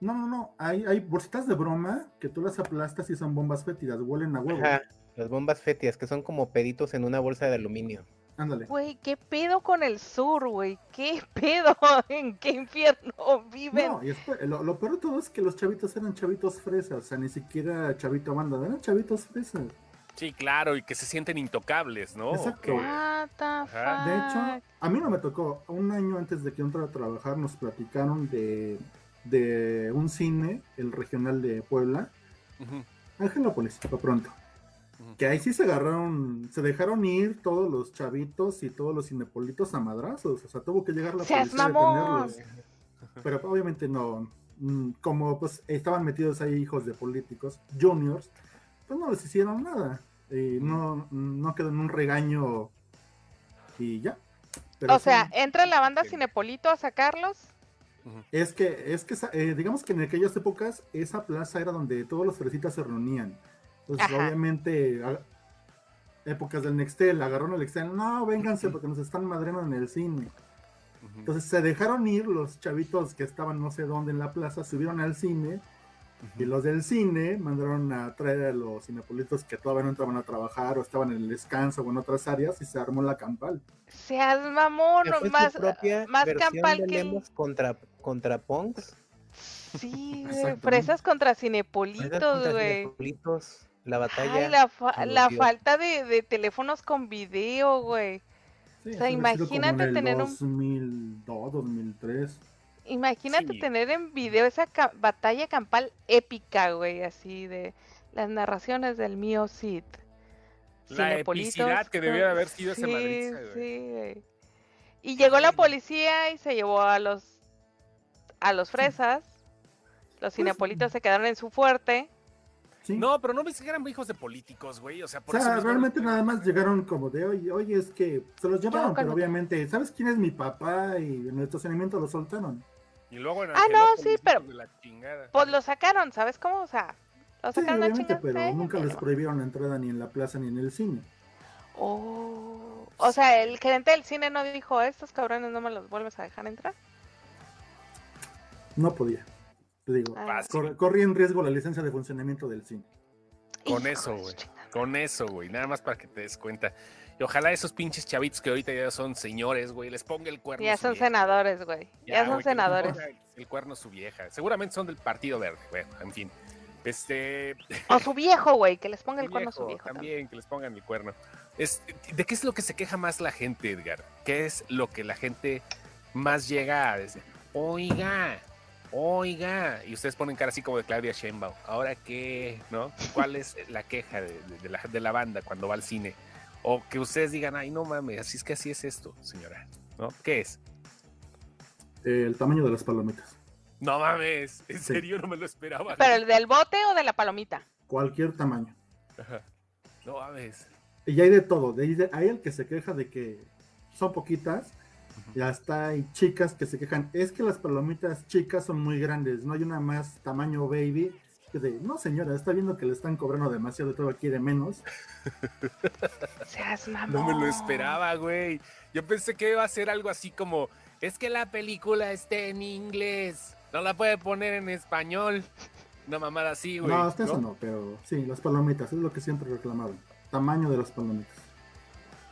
No, no, no. Hay, hay bolsitas de broma que tú las aplastas y son bombas fétidas, huelen a huevo. Ajá, las bombas fétidas, que son como peditos en una bolsa de aluminio. Ándale. Güey, ¿qué pedo con el sur, güey? ¿Qué pedo? ¿En qué infierno viven? No, y después, lo, lo peor de todo es que los chavitos eran chavitos fresas, o sea, ni siquiera chavito banda, eran chavitos fresas. Sí, claro, y que se sienten intocables, ¿no? Exacto. What the. De hecho, a mí no me tocó. Un año antes de que yo entrara a trabajar, nos platicaron de, de un cine, el regional de Puebla, Ujú. Angelópolis, por pronto. Que ahí sí se agarraron, se dejaron ir todos los chavitos y todos los cinepolitos a madrazos. O sea, tuvo que llegar la ¡Seas policía a detenerlos. Pero obviamente no. mm, Como pues estaban metidos ahí hijos de políticos, juniors, pues no les hicieron nada. Y no, no quedó en un regaño y ya. Pero O sea, entra la banda Sí. Cinepolito a sacarlos. Es que, es que eh, digamos que en aquellas épocas esa plaza era donde todos los fresitas se reunían. Entonces, Ajá. obviamente, a- épocas del Nextel, agarraron el Nextel, no, vénganse porque nos están madreando en el cine. Entonces se dejaron ir los chavitos que estaban no sé dónde en la plaza, subieron al cine y los del cine mandaron a traer a los cinepolitos que todavía no entraban a trabajar o estaban en el descanso o en otras áreas y se armó la campal. Seas mamón, más, más campal de que Lemos contra, contra Punks. Sí, güey, fresas contra Cinepolitos, güey. Cinepolitos, La batalla. Ay, la, fa- falta de, de teléfonos con video, güey. Sí, O sea, imagínate en tener un- 2002, 2003. Imagínate Sí. tener en video esa ca- batalla campal épica, güey, así de las narraciones del mío Cid. La epicidad que debió con- haber sido esa sí, güey. Y llegó la policía y se llevó a los a los fresas. Los cinepolitos se quedaron en su fuerte. Sí. No, pero no me que eran hijos de políticos, güey. O sea, por o sea, eso mismo- realmente nada más llegaron como de, oye, oye, es que se los llevaron, pero obviamente, ¿sabes quién es mi papá? Y en el estacionamiento lo soltaron. Y luego en Ah, no, sí, pero- de la chingada. Pues lo sacaron, ¿sabes cómo? O sea, lo Sí, sacaron a obviamente, chingar. pero sí, nunca les prohibieron la entrada ni en la plaza ni en el cine. Oh. O sea, el gerente del cine no dijo, estos cabrones no me los vuelves a dejar entrar. No podía. Te digo, Ah. Cor- corría en riesgo la licencia de funcionamiento del cine. Con eso, güey. Con eso, güey. Nada más para que te des cuenta. Y ojalá esos pinches chavitos que ahorita ya son señores, güey, les ponga el cuerno. Ya a su son vieja. senadores, güey. Ya, son güey, senadores. El cuerno a su vieja. Seguramente son del Partido Verde. Bueno, en fin. Este. O su viejo, güey, que les ponga el cuerno a su viejo, viejo. también. También, que les pongan el cuerno. Es, ¿De qué es lo que se queja más la gente, Edgar? ¿Qué es lo que la gente más llega a decir? Oiga, oiga. Y ustedes ponen cara así como de Claudia Sheinbaum. ¿Ahora qué? ¿No? ¿Cuál es la queja de, de- de la, de la banda cuando va al cine? O que ustedes digan, ay, no mames, así es que así es esto, señora. ¿No? ¿Qué es? Eh, el tamaño de las palomitas. No mames, en serio no me lo esperaba. ¿Pero el del bote o de la palomita? Cualquier tamaño. Ajá. No mames. Y hay de todo. Hay el que se queja de que son poquitas. Y hasta hay chicas que se quejan. Es que las palomitas chicas son muy grandes. No hay una más tamaño baby. Que de, no señora, está viendo que le están cobrando demasiado todo quiere menos. Seas mamón. No me lo esperaba, güey. Yo pensé que iba a ser algo así como, es que la película está en inglés, no la puede poner en español. Una mamada así, güey. no, hasta eso ¿no? no, pero sí, las palomitas es lo que siempre reclamaban. Tamaño de las palomitas.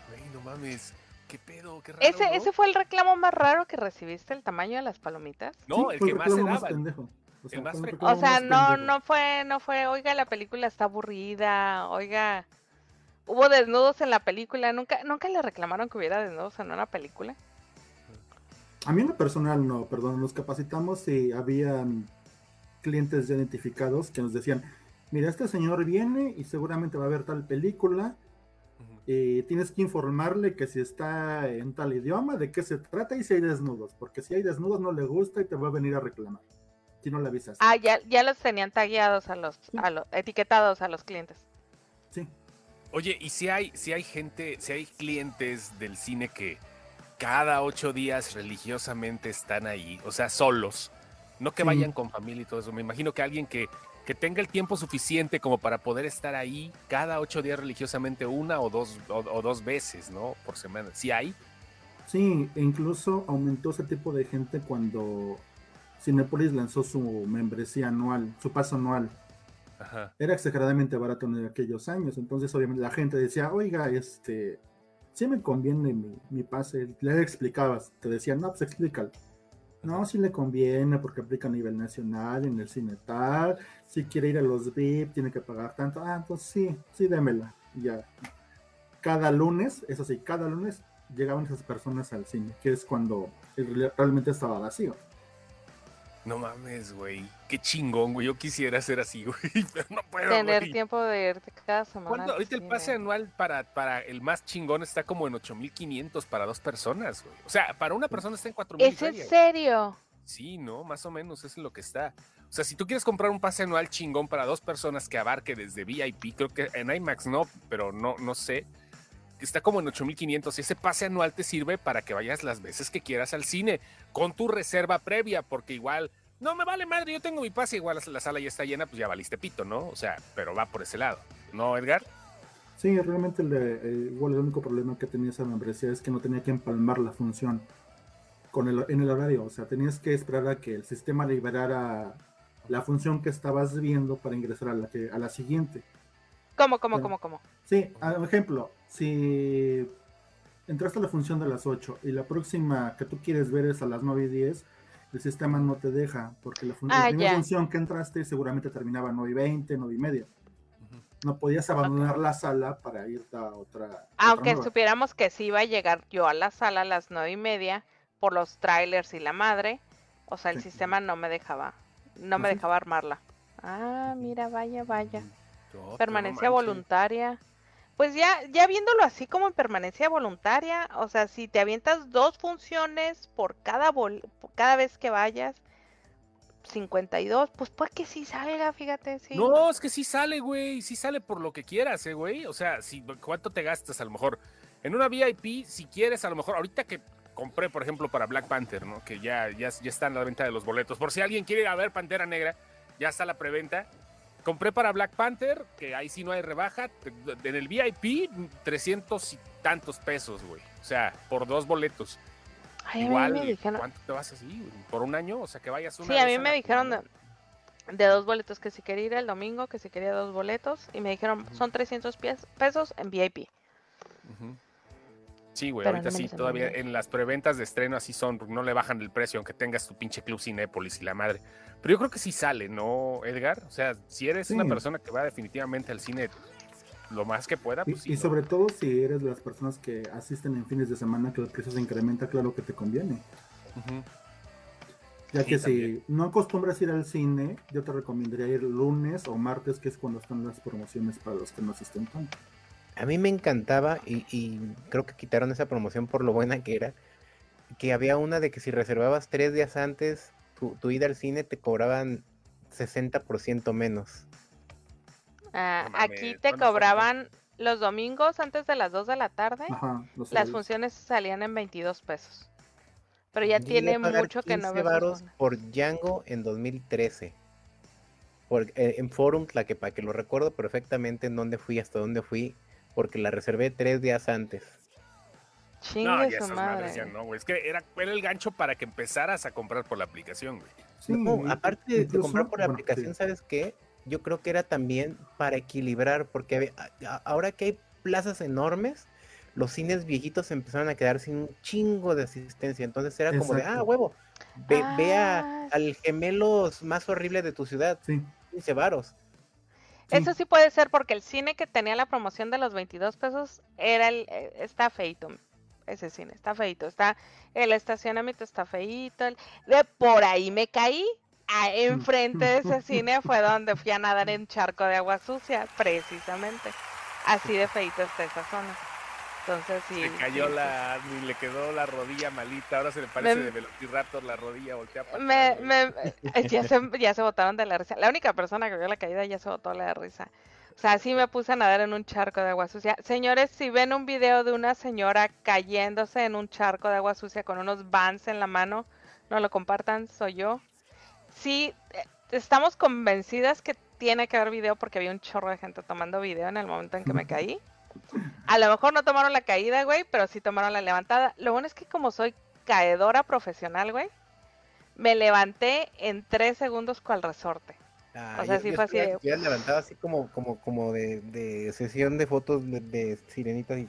Güey, no mames. ¿Qué pedo? Qué raro, ¿Ese, ¿no? ¿Ese fue el reclamo más raro que recibiste, el tamaño de las palomitas? No, Sí, el que más se daba. pendejo. O sea, más O no, pendejo. no fue, no fue, oiga, la película está aburrida, oiga, hubo desnudos en la película, nunca, nunca le reclamaron que hubiera desnudos en una película. A mí en lo personal no, perdón, nos capacitamos y habían clientes ya identificados que nos decían, mira, este señor viene y seguramente va a ver tal película. Eh, tienes que informarle que si está en tal idioma, de qué se trata y si hay desnudos, porque si hay desnudos no le gusta y te va a venir a reclamar, si no le avisas. Ah, ya, ya los tenían tagueados a los, a los, etiquetados a los clientes. Sí, Oye, y si hay, si hay gente, si hay clientes del cine que cada ocho días religiosamente están ahí, o sea, solos, no que Sí. vayan con familia y todo eso. Me imagino que alguien que, que tenga el tiempo suficiente como para poder estar ahí cada ocho días religiosamente una o dos, o, o dos veces, ¿no? Por semana. Si hay. sí, e incluso aumentó ese tipo de gente cuando Cinepolis lanzó su membresía anual, su paso anual. Ajá. era exageradamente barato en aquellos años. Entonces, obviamente, la gente decía, oiga, este, sí me conviene mi, mi pase. Le explicabas, te decían, no, pues explícalo. No, sí le conviene porque aplica a nivel nacional, en el cine tal. Si quiere ir a los VIP, tiene que pagar tanto. Ah, entonces sí, sí, démela. Ya. Cada lunes, eso sí, cada lunes llegaban esas personas al cine, que es cuando realmente estaba vacío. No mames, güey. Qué chingón, güey. Yo quisiera ser así, güey. Pero no puedo, Tener güey. tiempo de irte cada semana. Ahorita el pase anual para, para el más chingón está como en 8500 para dos personas, güey. O sea, para una persona está en 4000. ¿Es en serio? Sí, ¿no? Más o menos eso es lo que está. O sea, si tú quieres comprar un pase anual chingón para dos personas que abarque desde VIP, creo que en IMAX no, pero no, no sé. Está como en 8500 y ese pase anual te sirve para que vayas las veces que quieras al cine con tu reserva previa, porque igual, no me vale madre, yo tengo mi pase, igual la sala ya está llena, pues ya valiste pito, ¿no? O sea, pero va por ese lado, ¿no, Edgar? Sí, realmente le- eh, igual el único problema que tenía esa membresía es que no tenía que empalmar la función con el, en el horario. O sea, tenías que esperar a que el sistema liberara la función que estabas viendo para ingresar a la, que, a la siguiente. ¿Cómo, cómo, Bueno. cómo, cómo? Sí, a- ejemplo, si entraste a la función de las 8 y la próxima que tú quieres ver es a las 9 y 10, el sistema no te deja, porque la, fun- la Ah, primera ya. función que entraste seguramente terminaba a 9 y 20, 9 y media. No podías abandonar la sala para irte a otra. otra Aunque nueva. supiéramos que sí iba a llegar yo a la sala a las nueve y media por los trailers y la madre, o sea, el Sí. sistema no me dejaba, no me dejaba armarla. Ah, mira, vaya, vaya. No, Permanencia voluntaria. Pues ya, ya viéndolo así como en permanencia voluntaria, o sea, si te avientas dos funciones por cada por cada vez que vayas, 52, pues puede que sí salga, fíjate, sí. No, es que sí sale, güey. Sí sale por lo que quieras, eh, güey. O sea, si, ¿cuánto te gastas a lo mejor? En una VIP, si quieres, a lo mejor, ahorita que compré, por ejemplo, para Black Panther, ¿no? Que ya, ya, ya está en la venta de los boletos. Por si alguien quiere ir a ver Pantera Negra, ya está la preventa. Compré para Black Panther, que ahí sí no hay rebaja. En el VIP, 300 y tantos pesos, güey. O sea, por dos boletos. Ay, Igual, me dijeron, ¿cuánto te vas así? güey? ¿Por un año? O sea, que vayas una sí, a mí me dijeron de, de dos boletos que si quería ir el domingo, que si quería dos boletos, y me dijeron, son 300 pies- pesos en VIP. Sí, güey, ahorita no sí, todavía en las preventas de estreno así son, no le bajan el precio, aunque tengas tu pinche club Cinépolis y la madre. Pero yo creo que sí sale, ¿no, Edgar? O sea, si eres una persona que va definitivamente al cine lo más que pueda, Y, pues sí. y ¿no? sobre todo si eres de las personas que asisten en fines de semana que el precio se incrementa, claro que te conviene. Ya Sí, que también. si no acostumbras ir al cine, yo te recomendaría ir lunes o martes, que es cuando están las promociones para los que no asisten tanto. A mí me encantaba y, y creo que quitaron esa promoción por lo buena que era. Que había una de que si reservabas tres días antes tu, tu ida al cine te cobraban 60% menos. Ah, aquí te cobraban los domingos antes de las 2 de la tarde. Ajá, Las funciones salían en 22 pesos. Pero ya tiene mucho que no 15 veo varos por Django en 2013. Por, eh, en Forum Tlaquepaque, que lo recuerdo perfectamente en dónde fui, hasta dónde fui, porque la reservé tres días antes. Chingue No, ya esas madres madre. ya no, güey. Es que era, era el gancho para que empezaras a comprar por la aplicación, güey. Sí, No, aparte de- comprar por la bueno, aplicación, sí. ¿sabes qué? Yo creo que era también para equilibrar, porque había- a- ahora que hay plazas enormes, los cines viejitos empezaron a quedar sin un chingo de asistencia. Entonces era como de, ah, huevo, ve, ve a- Ah, al gemelos más horrible de tu ciudad, Sí, 15 varos. Eso sí puede ser porque el cine que tenía la promoción de los 22 pesos era el eh, está feito. Ese cine está feito, está el estacionamiento está feito. el- de por ahí me caí. ah, enfrente de ese cine fue donde fui a nadar en charco de agua sucia, precisamente. Así de feito está esa zona. Entonces sí. Se cayó sí, la, ni le quedó la rodilla malita, ahora se le parece Me- de Velociraptor la rodilla voltea para Me, me, eh, ya, se, ya se botaron de la risa. La única persona que vio la caída ya se botó de la risa. O sea, sí me puse a nadar en un charco de agua sucia. Señores, si ven un video de una señora cayéndose en un charco de agua sucia con unos vans en la mano, no lo compartan, soy yo. Sí, eh, estamos convencidas que tiene que haber video porque había un chorro de gente tomando video en el momento en que me caí. A lo mejor no tomaron la caída, güey, pero sí tomaron la levantada. Lo bueno es que como soy caedora profesional, güey, me levanté en tres segundos cual resorte. Ah, O sea, yo- sí yo fue así de- levantado así como, como, como de, de sesión de fotos de, de sirenitas y,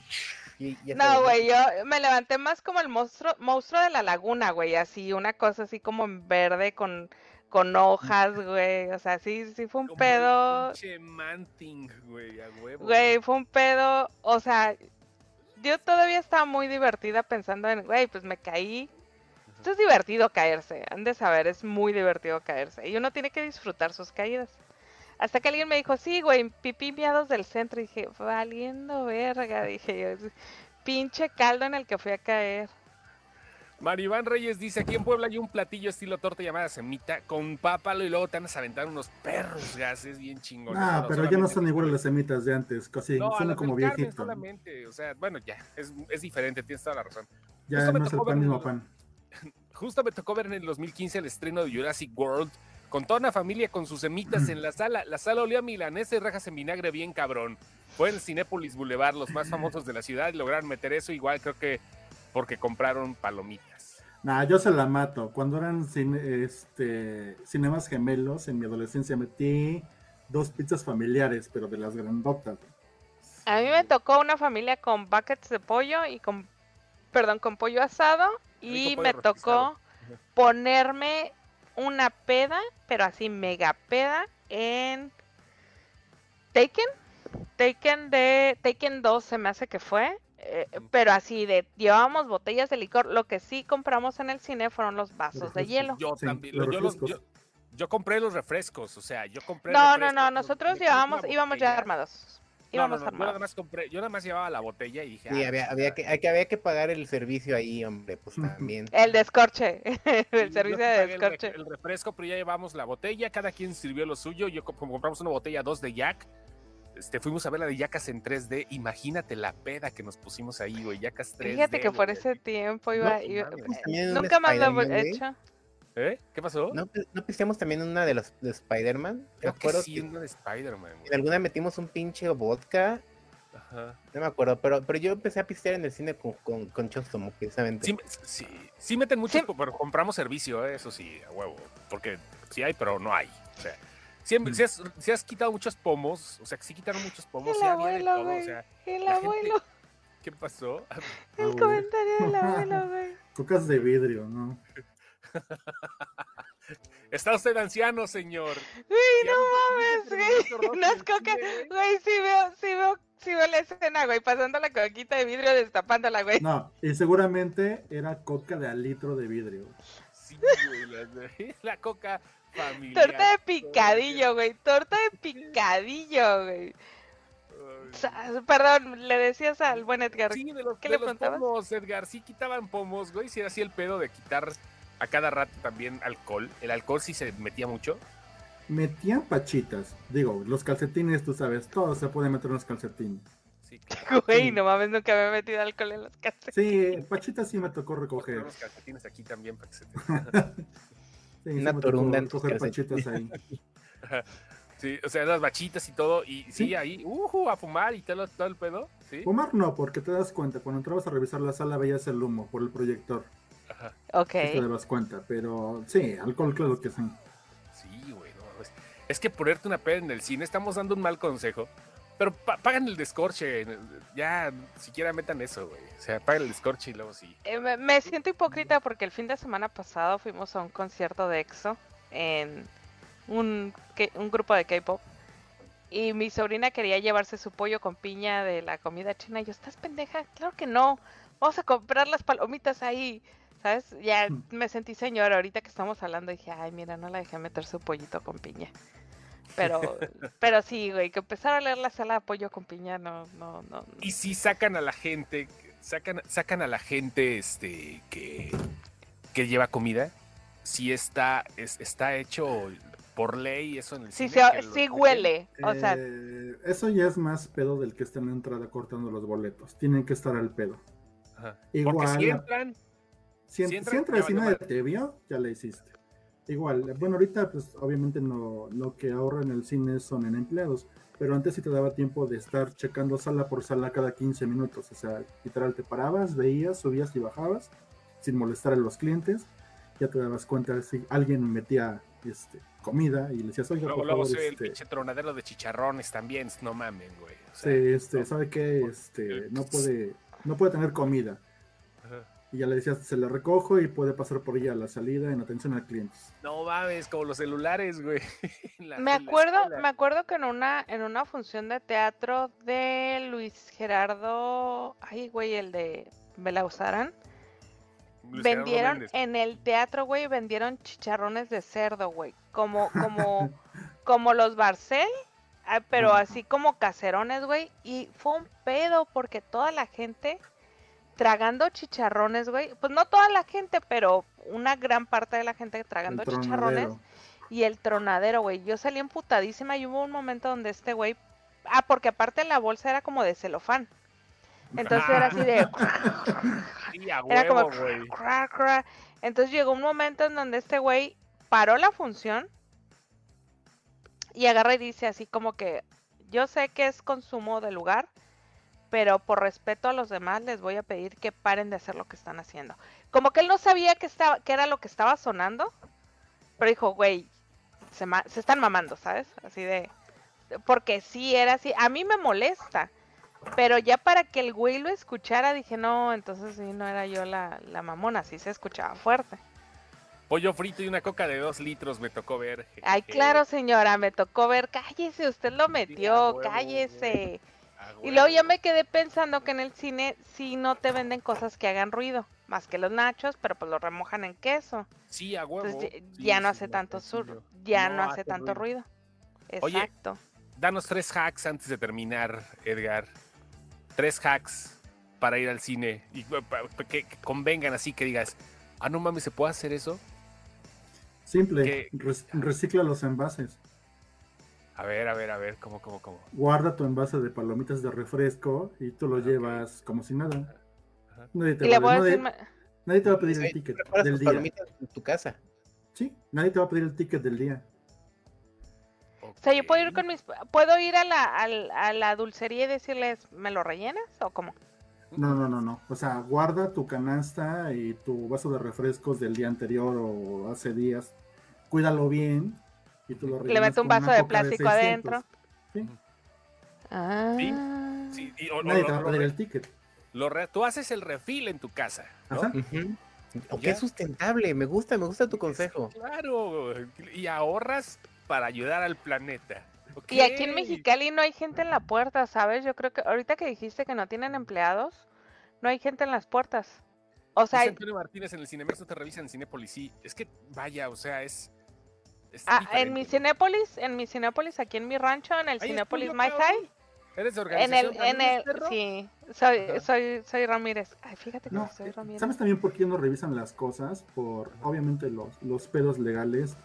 y ya No, güey, yo me levanté más como el monstruo, monstruo de la laguna, güey, así, una cosa así como en verde con, con hojas, güey. O sea, sí, sí fue un Como pedo. pinche Manting, güey, a huevo. Güey, fue un pedo, o sea, yo todavía estaba muy divertida pensando en, güey, pues me caí. Esto es divertido caerse, han de saber, es muy divertido caerse. Y uno tiene que disfrutar sus caídas. Hasta que alguien me dijo, sí, güey, pipí miados del centro. Y dije, valiendo verga, dije yo, "es pinche caldo en el que fui a caer. Maribán Reyes dice, aquí en Puebla hay un platillo estilo torta llamada semita con pápalo y luego te van a aventar unos perros gases bien chingones. Ah, pero ya no son iguales las semitas de antes, casi No, suena como del Carmen viejito. solamente, o sea, bueno, ya, es, es diferente, tienes toda la razón. Ya Justo no es el pan mismo el- pan. Justo me tocó ver en el 2015 el estreno de Jurassic World con toda una familia con sus semitas en la sala. La sala olía a milanesa y rajas en vinagre bien cabrón. Fue en Cinépolis Boulevard, los más famosos de la ciudad, y lograron meter eso igual creo que porque compraron palomitas. Nah, yo se la mato. Cuando eran cine- este, cinemas gemelos, en mi adolescencia metí dos pizzas familiares, pero de las grandotas. A mí me tocó una familia con buckets de pollo y con, perdón, con pollo asado. Y me tocó ponerme una peda, pero así mega peda, en Taken. Taken de Taken 2 se me hace que fue. Eh, pero así de llevábamos botellas de licor. Lo que sí compramos en el cine fueron los vasos de hielo. Yo Sí, también, los yo, los- yo- yo compré los refrescos, o sea, yo compré No, no, no, nosotros llevábamos, íbamos ya armados. Íbamos no, no, yo nada armados. más compré, yo nada más llevaba la botella y dije, Sí, ah, había, pues, había, que, hay que, había que pagar el servicio ahí, hombre, pues también. El descorche, el servicio de pagué el descorche. El, refresco, pero ya llevamos la botella, cada quien sirvió lo suyo. Yo compramos una botella, dos de Jack. Este, fuimos a ver la de Jackas en 3D. Imagínate la peda que nos pusimos ahí, güey. Jackas 3D. Fíjate que por ese tiempo iba... No iba- mames. eh, También un Nunca más lo he hecho. ¿Eh? ¿Qué pasó? ¿No, ¿No pisteamos también una de los de Spider-Man? Me Creo que sí, que una de Spider-Man. en alguna metimos un pinche vodka, Ajá. no me acuerdo, pero, pero yo empecé a pistear en el cine con, con, con Chostomo, precisamente. Sí, sí, sí meten mucho, Sí. pero compramos servicio, ¿eh? eso sí, a huevo. Porque sí hay, pero no hay. O sea, sí, Mm. sí has, quitado muchos pomos, o sea, que sí quitaron muchos pomos, El sí había de abuelo, todo, güey. o sea, El gente- abuelo, ¿qué pasó? el comentario del abuelo, güey. Cocas de vidrio, ¿no? Está usted anciano, señor. Güey, Ya no mames, güey. permito robar No en es el coca. cine, güey. Güey, sí veo, sí veo, sí veo la escena, güey. Pasando la coquita de vidrio, destapándola, güey. No, y seguramente era coca de al litro de vidrio. Sí, güey, la, la coca familiar. Torta de picadillo, güey. Torta de picadillo, güey. Perdón, le decías al buen Edgar. Sí, de los, ¿Qué de le los preguntabas? pomos, Edgar. Sí quitaban pomos, güey. Si era así el pedo de quitar a cada rato también alcohol. El alcohol sí se metía mucho. Metían pachitas. Digo, los calcetines, tú sabes, todo se puede meter en los calcetines. Sí, claro. Güey, no mames, nunca me he metido alcohol en los calcetines. Sí, pachitas sí me tocó recoger. Tenemos calcetines aquí también para que se te- Sí, Una torunda en tus calcetines. ahí. Sí, o sea, las bachitas y todo. Y sí, Sí. ahí, ujú, a fumar y todo, todo el pedo. Sí. Fumar no, porque te das cuenta, cuando entrabas a revisar la sala veías el humo por el proyector. Ajá. Ok. Sí te das cuenta, pero sí, alcohol claro que sí. Sí, güey. no, es, es que ponerte una peda en el cine, estamos dando un mal consejo. Pero pa- pagan el descorche. Ya, siquiera metan eso, güey. O sea, pagan el descorche y luego sí. Eh, me, siento hipócrita porque el fin de semana pasado fuimos a un concierto de EXO en un, un grupo de K-pop. Y mi sobrina quería llevarse su pollo con piña de la comida china. Y yo, ¿estás pendeja? Claro que no. Vamos a comprar las palomitas ahí. ¿Sabes? Ya Mm. me sentí señora ahorita que estamos hablando. Dije, ay, mira, no la dejé meter su pollito con piña. Pero, pero sí, güey, que empezar a leer la sala de pollo con piña, no, no, no. no. Y si sacan a la gente, sacan, sacan a la gente este que, que lleva comida, si está, es- está hecho por ley eso en el Sí, cine. se- sí huele. O sea, Eh, eso ya es más pedo del que está en la entrada cortando los boletos. Tienen que estar al pedo. Ajá. Igual, Porque si entran, Si, Si en- entra, si entra ya el valió cine madre. te vio, ya le hiciste. Igual, bueno, ahorita pues obviamente no, lo que ahorra en el cine son en empleados, pero antes sí te daba tiempo de estar checando sala por sala cada 15 minutos, o sea, literal te parabas, veías, subías y bajabas, sin molestar a los clientes, ya te dabas cuenta si alguien metía este, comida y le decías, oiga, luego, por luego favor, se ve el este, pinche tronadero de chicharrones también, no mamen, güey. O sea, sí, este, no. ¿sabe qué? Este, no puede, no puede tener comida. Y ya le decías, se la recojo y puede pasar por ella a la salida en atención a clientes. No mames, como los celulares, güey. la- Me la acuerdo, me acuerdo que en una, en una función de teatro de Luis Gerardo, ay güey, el de Belauzaran, Luis Gerardo vendieron en el teatro, güey, vendieron chicharrones de cerdo, güey, como, como, como los Barcel, ah, pero así como caserones, güey, y fue un pedo porque toda la gente tragando chicharrones, güey, pues no toda la gente, pero una gran parte de la gente tragando chicharrones. Y el tronadero, güey. Yo salí emputadísima y hubo un momento donde este güey. Ah, porque aparte la bolsa era como de celofán. Entonces era así de. Sí, a Era como. cra, cra. Entonces llegó un momento en donde este güey paró la función y agarra y dice así como que. Yo sé que es consumo de lugar, pero por respeto a los demás les voy a pedir que paren de hacer lo que están haciendo. Como que él no sabía que, estaba, que era lo que estaba sonando, pero dijo, güey, se, ma- se están mamando, ¿sabes? Así de... Porque sí, era así. A mí me molesta, pero ya para que el güey lo escuchara dije, no, entonces sí, no era yo la, la mamona, sí se escuchaba fuerte. Pollo frito y una coca de dos litros me tocó ver. Ay, claro, señora, me tocó ver, cállese, usted lo metió, cállese. Y luego yo me quedé pensando que en el cine sí no te venden cosas que hagan ruido, más que los nachos, pero pues los remojan en queso. Sí, a huevo. Entonces ya- Sí, ya no hace tanto sur, ya No no hace hace tanto ruido. Oye, Exacto. danos tres hacks antes de terminar, Edgar. Tres hacks para ir al cine y pa- que, convengan así que digas, ah, no mames, ¿se puede hacer eso? Simple, Que- recicla los envases. A ver, a ver, a ver, ¿cómo, cómo, cómo? Guarda tu envase de palomitas de refresco y tú lo Ok. llevas como si nada. Ajá. Nadie te, va, voy a nadie- decir, ma- nadie te va a pedir el ticket del día. palomitas en tu casa. Sí, nadie te va a pedir el ticket del día. o sea, yo puedo ir con mis, puedo ir a la, al- a la dulcería y decirles, ¿me lo rellenas o cómo? No, no, no, no. O sea, guarda tu canasta y tu vaso de refrescos del día anterior o hace días. Cuídalo bien y tú lo Le meto un vaso de plástico 600. adentro. Sí, Ah. Sí, y- o- Nadie te va a pedir el ticket. lo re- tú haces el refil en tu casa, ¿no? Ajá. O es sustentable, me gusta, me gusta tu consejo. Claro, y ahorras para ayudar al planeta. Y aquí en. Mexicali no hay gente en la puerta, ¿sabes? Yo creo que ahorita que dijiste que no tienen empleados, no hay gente en las puertas. O sea, Antonio Martínez en el Cinemex no te revisan en Cinépolis, sí. Es que, vaya, o sea, es... es ah, en mi. Cinépolis, en mi Cinépolis, aquí en mi rancho, en el Cinépolis My. High, ¿Eres de en organización el, en el, perro? sí, soy, soy, soy Ramírez. Ay, fíjate que No, soy eh, Ramírez. ¿sabes también por qué no revisan las cosas? Por, obviamente, los, los pedos legales.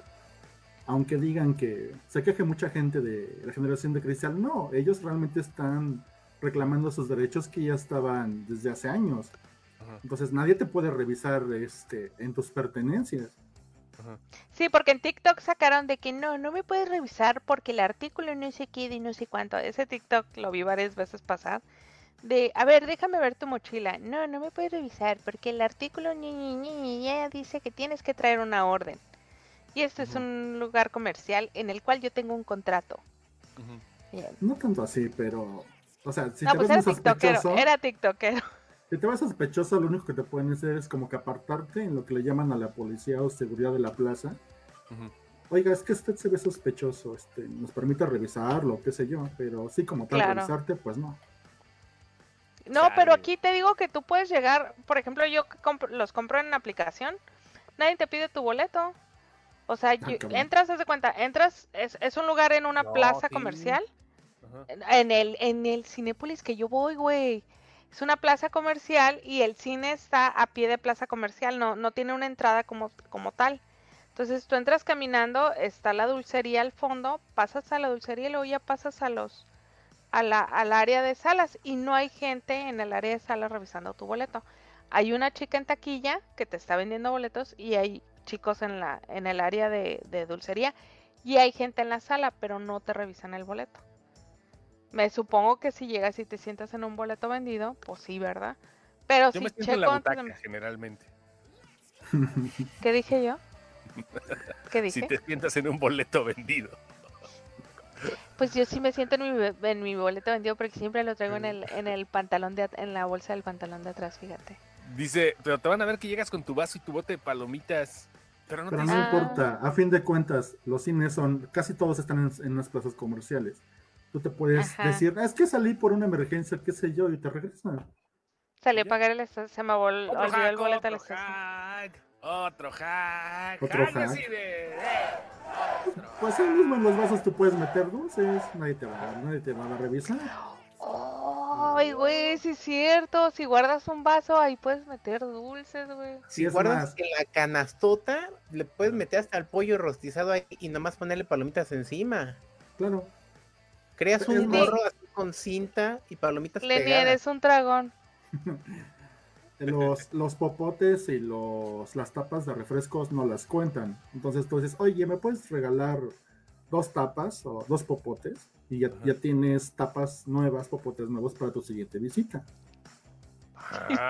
Aunque digan que se queje mucha gente de la generación de cristal, no, ellos realmente están reclamando sus derechos que ya estaban desde hace años. Ajá, Entonces nadie te puede revisar este, en tus pertenencias. Ajá. Sí, porque en TikTok sacaron de que no, no me puedes revisar porque el artículo no sé qué y no sé cuánto. Ese TikTok lo vi varias veces pasar. De, a ver, déjame ver tu mochila. No, no me puedes revisar porque el artículo ñi, ñi, ñi, ña dice que tienes que traer una orden. Y este es un lugar comercial en el cual yo tengo un contrato. No tanto así, pero... O sea, si no, te pues ves era muy tiktokero, sospechoso, era tiktokero. Si te ves sospechoso, lo único que te pueden hacer es como que apartarte en lo que le llaman a la policía o seguridad de la plaza. Ujú. Oiga, es que usted se ve sospechoso, este, nos permite revisarlo, qué sé yo, pero sí como tal Claro. revisarte, pues no. No, pero aquí te digo que tú puedes llegar, por ejemplo, yo que compro- los compro en aplicación, nadie te pide tu boleto. O sea, yo- cabrón. entras, haz de cuenta, entras, es, es un lugar en una No, plaza sí. comercial, Ajá. en el, en el Cinépolis que yo voy, güey. Es una plaza comercial y el cine está a pie de plaza comercial, no, no tiene una entrada como, como tal. Entonces tú entras caminando, está la dulcería al fondo, pasas a la dulcería y luego ya pasas a los a la, al área de salas y no hay gente en el área de salas revisando tu boleto. Hay una chica en taquilla que te está vendiendo boletos y hay chicos en la en el área de, de dulcería y hay gente en la sala, pero no te revisan el boleto. Me supongo que si llegas y te sientas en un boleto vendido, pues sí, ¿verdad? Pero Yo si me siento en la checo antes de- butaca, generalmente. ¿Qué dije yo? ¿Qué dije? Si te sientas en un boleto vendido. Pues yo sí me siento en mi, en mi boleto vendido porque siempre lo traigo en el, en el pantalón de en la bolsa del pantalón de atrás, fíjate. Dice, pero te van a ver que llegas con tu vaso y tu bote de palomitas. Pero no Pero te no Ah. importa, a fin de cuentas, los cines son, casi todos están en, en las plazas comerciales. Tú te puedes Ajá. decir, "Ah, es que salí por una emergencia, qué sé yo, y te regresan. Salí a pagar el esta- se me vol- Otro olvidó el boleto al otro estación. hack, otro hack. Otro hack así hack. de- eh, otro Pues ahí mismo en los vasos tú puedes meter dulces, nadie te va a, nadie te va a revisar. Ay, güey, sí es cierto. Si guardas un vaso, ahí puedes meter dulces, güey. Si guardas más. en la canastota, le puedes meter hasta el pollo rostizado ahí y nomás ponerle palomitas encima. Claro. Creas un gorro así con cinta y palomitas Lenny, pegadas. eres un dragón. Los, los popotes y los, las tapas de refrescos no las cuentan. Entonces tú dices, oye, ¿me puedes regalar dos tapas o dos popotes? Y ya, ya tienes tapas nuevas, popotes nuevos para tu siguiente visita. Ah,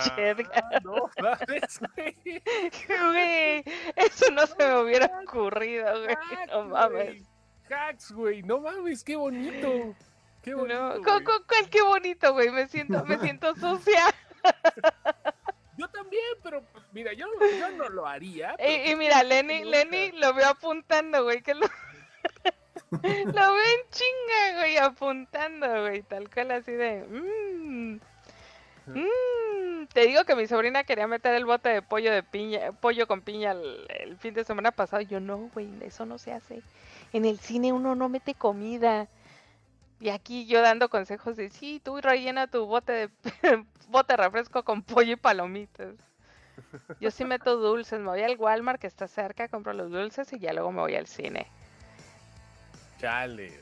no, mames, güey. Güey, eso no se me hubiera ocurrido, güey. No mames. Hacks, güey. No mames, qué bonito. Qué bonito. No, cu- cu- qué bonito, güey. Me siento, me siento sucia. Yo también, pero pues, mira, yo, yo no lo haría. Y, y mira, Lenny. Lenny lo veo apuntando, güey, que lo... lo veo en chinga, güey, apuntando, güey, tal cual así de... "Mm, mm". Te digo que mi sobrina quería meter el bote de pollo de piña, pollo con piña el, el fin de semana pasado. Yo no, güey, eso no se hace. En el cine uno no mete comida. Y aquí yo dando consejos de sí, tú rellena tu bote de bote refresco con pollo y palomitas. Yo sí meto dulces, me voy al Walmart que está cerca, compro los dulces y ya luego me voy al cine. Chale.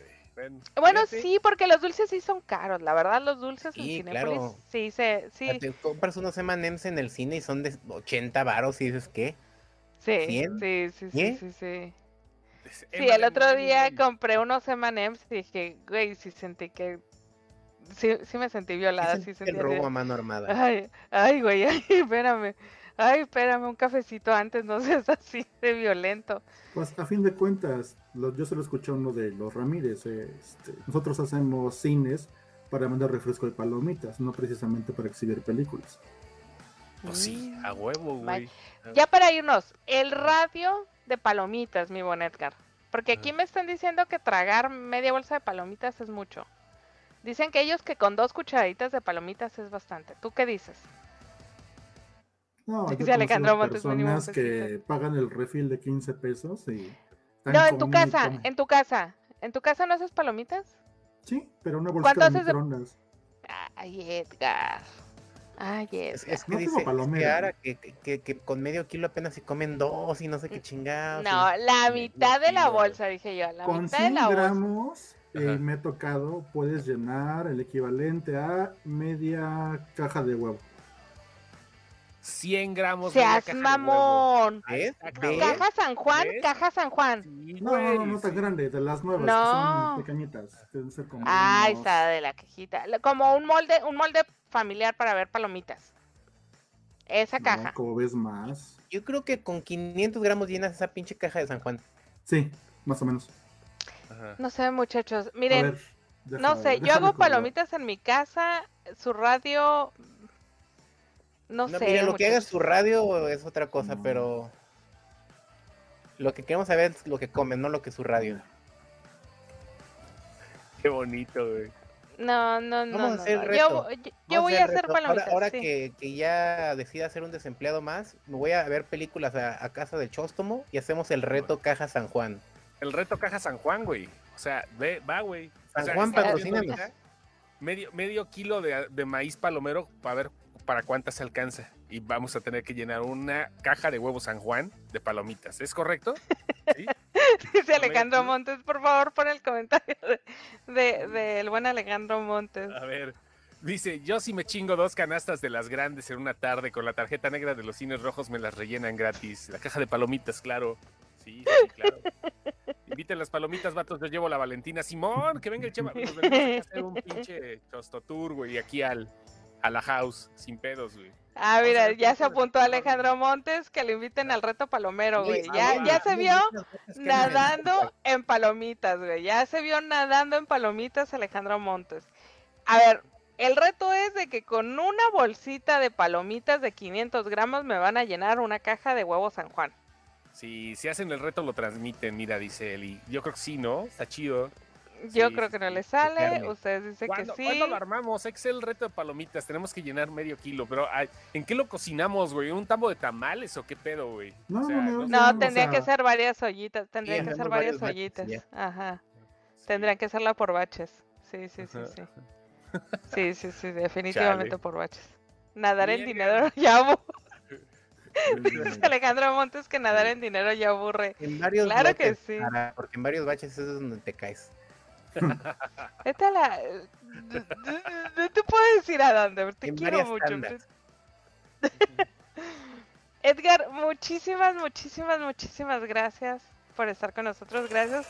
Bueno, sí, porque los dulces sí son caros, la verdad, los dulces en Sí, Cinépolis claro. sí se, sí, Te compras unos M&M's en el cine y son de 80 varos y dices, ¿qué? sí, sí, sí, sí, ¿Cien? sí, sí. Es- Sí, el otro día compré unos M&M's y dije, güey, sí sentí que, sí, sí me sentí violada, sí sentí el robo a mano armada. Ay, ay, güey, ay, espérame. Ay, espérame, un cafecito antes, no seas así de violento. Pues a fin de cuentas, lo- yo se lo escuché a uno de los Ramírez. eh, este, nosotros hacemos cines para mandar refresco de palomitas, no precisamente para exhibir películas. Pues sí, Mm. a huevo, Bye. güey. Ya para irnos, el radio de palomitas, mi buen Edgar. Porque aquí me están diciendo que tragar media bolsa de palomitas es mucho. Dicen que ellos que con dos cucharaditas de palomitas es bastante. ¿Tú qué dices? No, yo conozco Alejandro Montes, personas que pagan el refil de 15 pesos y... No, en tu y casa, come. en tu casa. ¿En tu casa no haces palomitas? Sí, pero una ¿Cuánto de haces microondas. Ay, Edgar. Ay, Es, es que No dice palomero. Kiara que, que, que con medio kilo apenas se comen dos y no sé qué chingados. No, y- la mitad de la bolsa, dije yo. La Con mitad de 100 la bolsa. gramos eh, Ajá. me ha tocado, puedes llenar el equivalente a media caja de huevo. 100 gramos. Seas de huevo. mamón. ¿Ves? Ah. Caja San Juan, ¿Ves? caja San Juan. Sí, No, no, no, no tan grande, de las nuevas, No. que son pequeñitas. Deben ser como Ay, unos- está de la cajita. Como un molde, un molde familiar para ver palomitas. Esa no, caja. como ves más. Yo creo que con 500 gramos llenas esa pinche caja de San Juan. Sí, más o menos. Ajá. No sé, muchachos. Miren, ver, no sé, yo hago palomitas en mi casa. Su radio. No, No, sé. mira, lo que haga su radio es otra cosa, No. pero lo que queremos saber es lo que comen, no lo que su radio. Qué bonito, güey. No, no, no. Vamos a no, hacer no. reto. Yo, yo- yo Vamos voy a hacer hacer reto. Ahora- palomitas. Ahora, sí. que, que ya decida ser un desempleado más, me voy a ver películas a, a casa del Chóstomo y hacemos el reto Caja San Juan. El reto caja San Juan, güey. O sea, ve, va, güey. O San sea, Juan, patrocínanos. Medio, medio kilo de, de maíz palomero para ver para cuántas se alcanza. Y vamos a tener que llenar una caja de huevos San Juan de palomitas. ¿Es correcto? ¿Sí? Dice Alejandro Montes, por favor, pon el comentario de, de- del buen Alejandro Montes. A ver. Dice, yo si me chingo dos canastas de las grandes en una tarde con la tarjeta negra de los cines rojos me las rellenan gratis. La caja de palomitas, claro. Sí, sí, claro. Inviten las palomitas, vatos, yo llevo la Valentina. Simón, que venga el chema. Nos hacer un pinche chostotour, güey, aquí al, a la house, sin pedos, güey. Ah, mira, ver ya se apuntó. Alejandro Montes que lo inviten al reto palomero, güey. Ya, ya se vio nadando en palomitas, güey. Ya se vio nadando en palomitas Alejandro Montes. A ver, el reto es de que con una bolsita de palomitas de 500 gramos me van a llenar una caja de huevos San Juan. Si, si hacen el reto, lo transmiten, mira, dice Eli. Yo creo que sí, ¿no? Está chido. Yo Sí, creo que no le sale, carne. ustedes dicen que ¿Cuándo, sí. cuándo lo armamos? Es el reto de palomitas. Tenemos que llenar medio kilo. Pero, ay, ¿en qué lo cocinamos, güey? ¿Un tambo de tamales o qué pedo, güey? No, O sea, no, no, sé. No, o tendrían que ser varias ollitas, tendrían que ser varias ollitas. Ajá. Sí. Tendrían que hacerla por baches. Sí, sí, sí, sí. Sí, sí, sí, definitivamente Chale. por baches. Nadar en dinero ya aburre. Mm, Alejandro Montes que nadar en dinero ya aburre. En varios Claro que sí. para- porque en varios baches es donde te caes. Vete a la... No te puedo decir a dónde, te En quiero mucho. Edgar, muchísimas, muchísimas, muchísimas gracias por estar con nosotros. Gracias,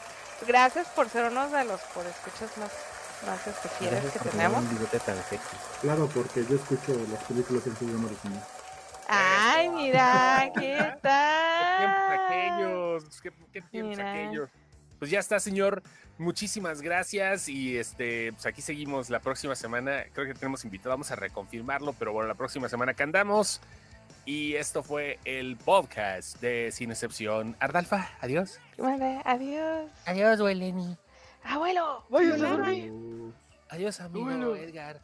gracias por ser uno de los por escuchas más, más especiales Gracias que por tener tenemos. un bigote tan sexy. Claro, porque yo escucho las películas en su idioma original. Ay, mira, ¿qué Qué tiempos tal? aquellos, qué, qué tiempos Mira. aquellos. Pues ya está, señor. Muchísimas gracias y este, pues aquí seguimos la próxima semana. Creo que tenemos invitado, vamos a reconfirmarlo, pero bueno, la próxima semana que andamos. Y esto fue el podcast de Sin Excepción. Ardalfa, adiós. Vale, adiós. Adiós, Weleni. Abuelo, váyase a dormir. Pero- Adiós, amigo. Edgar.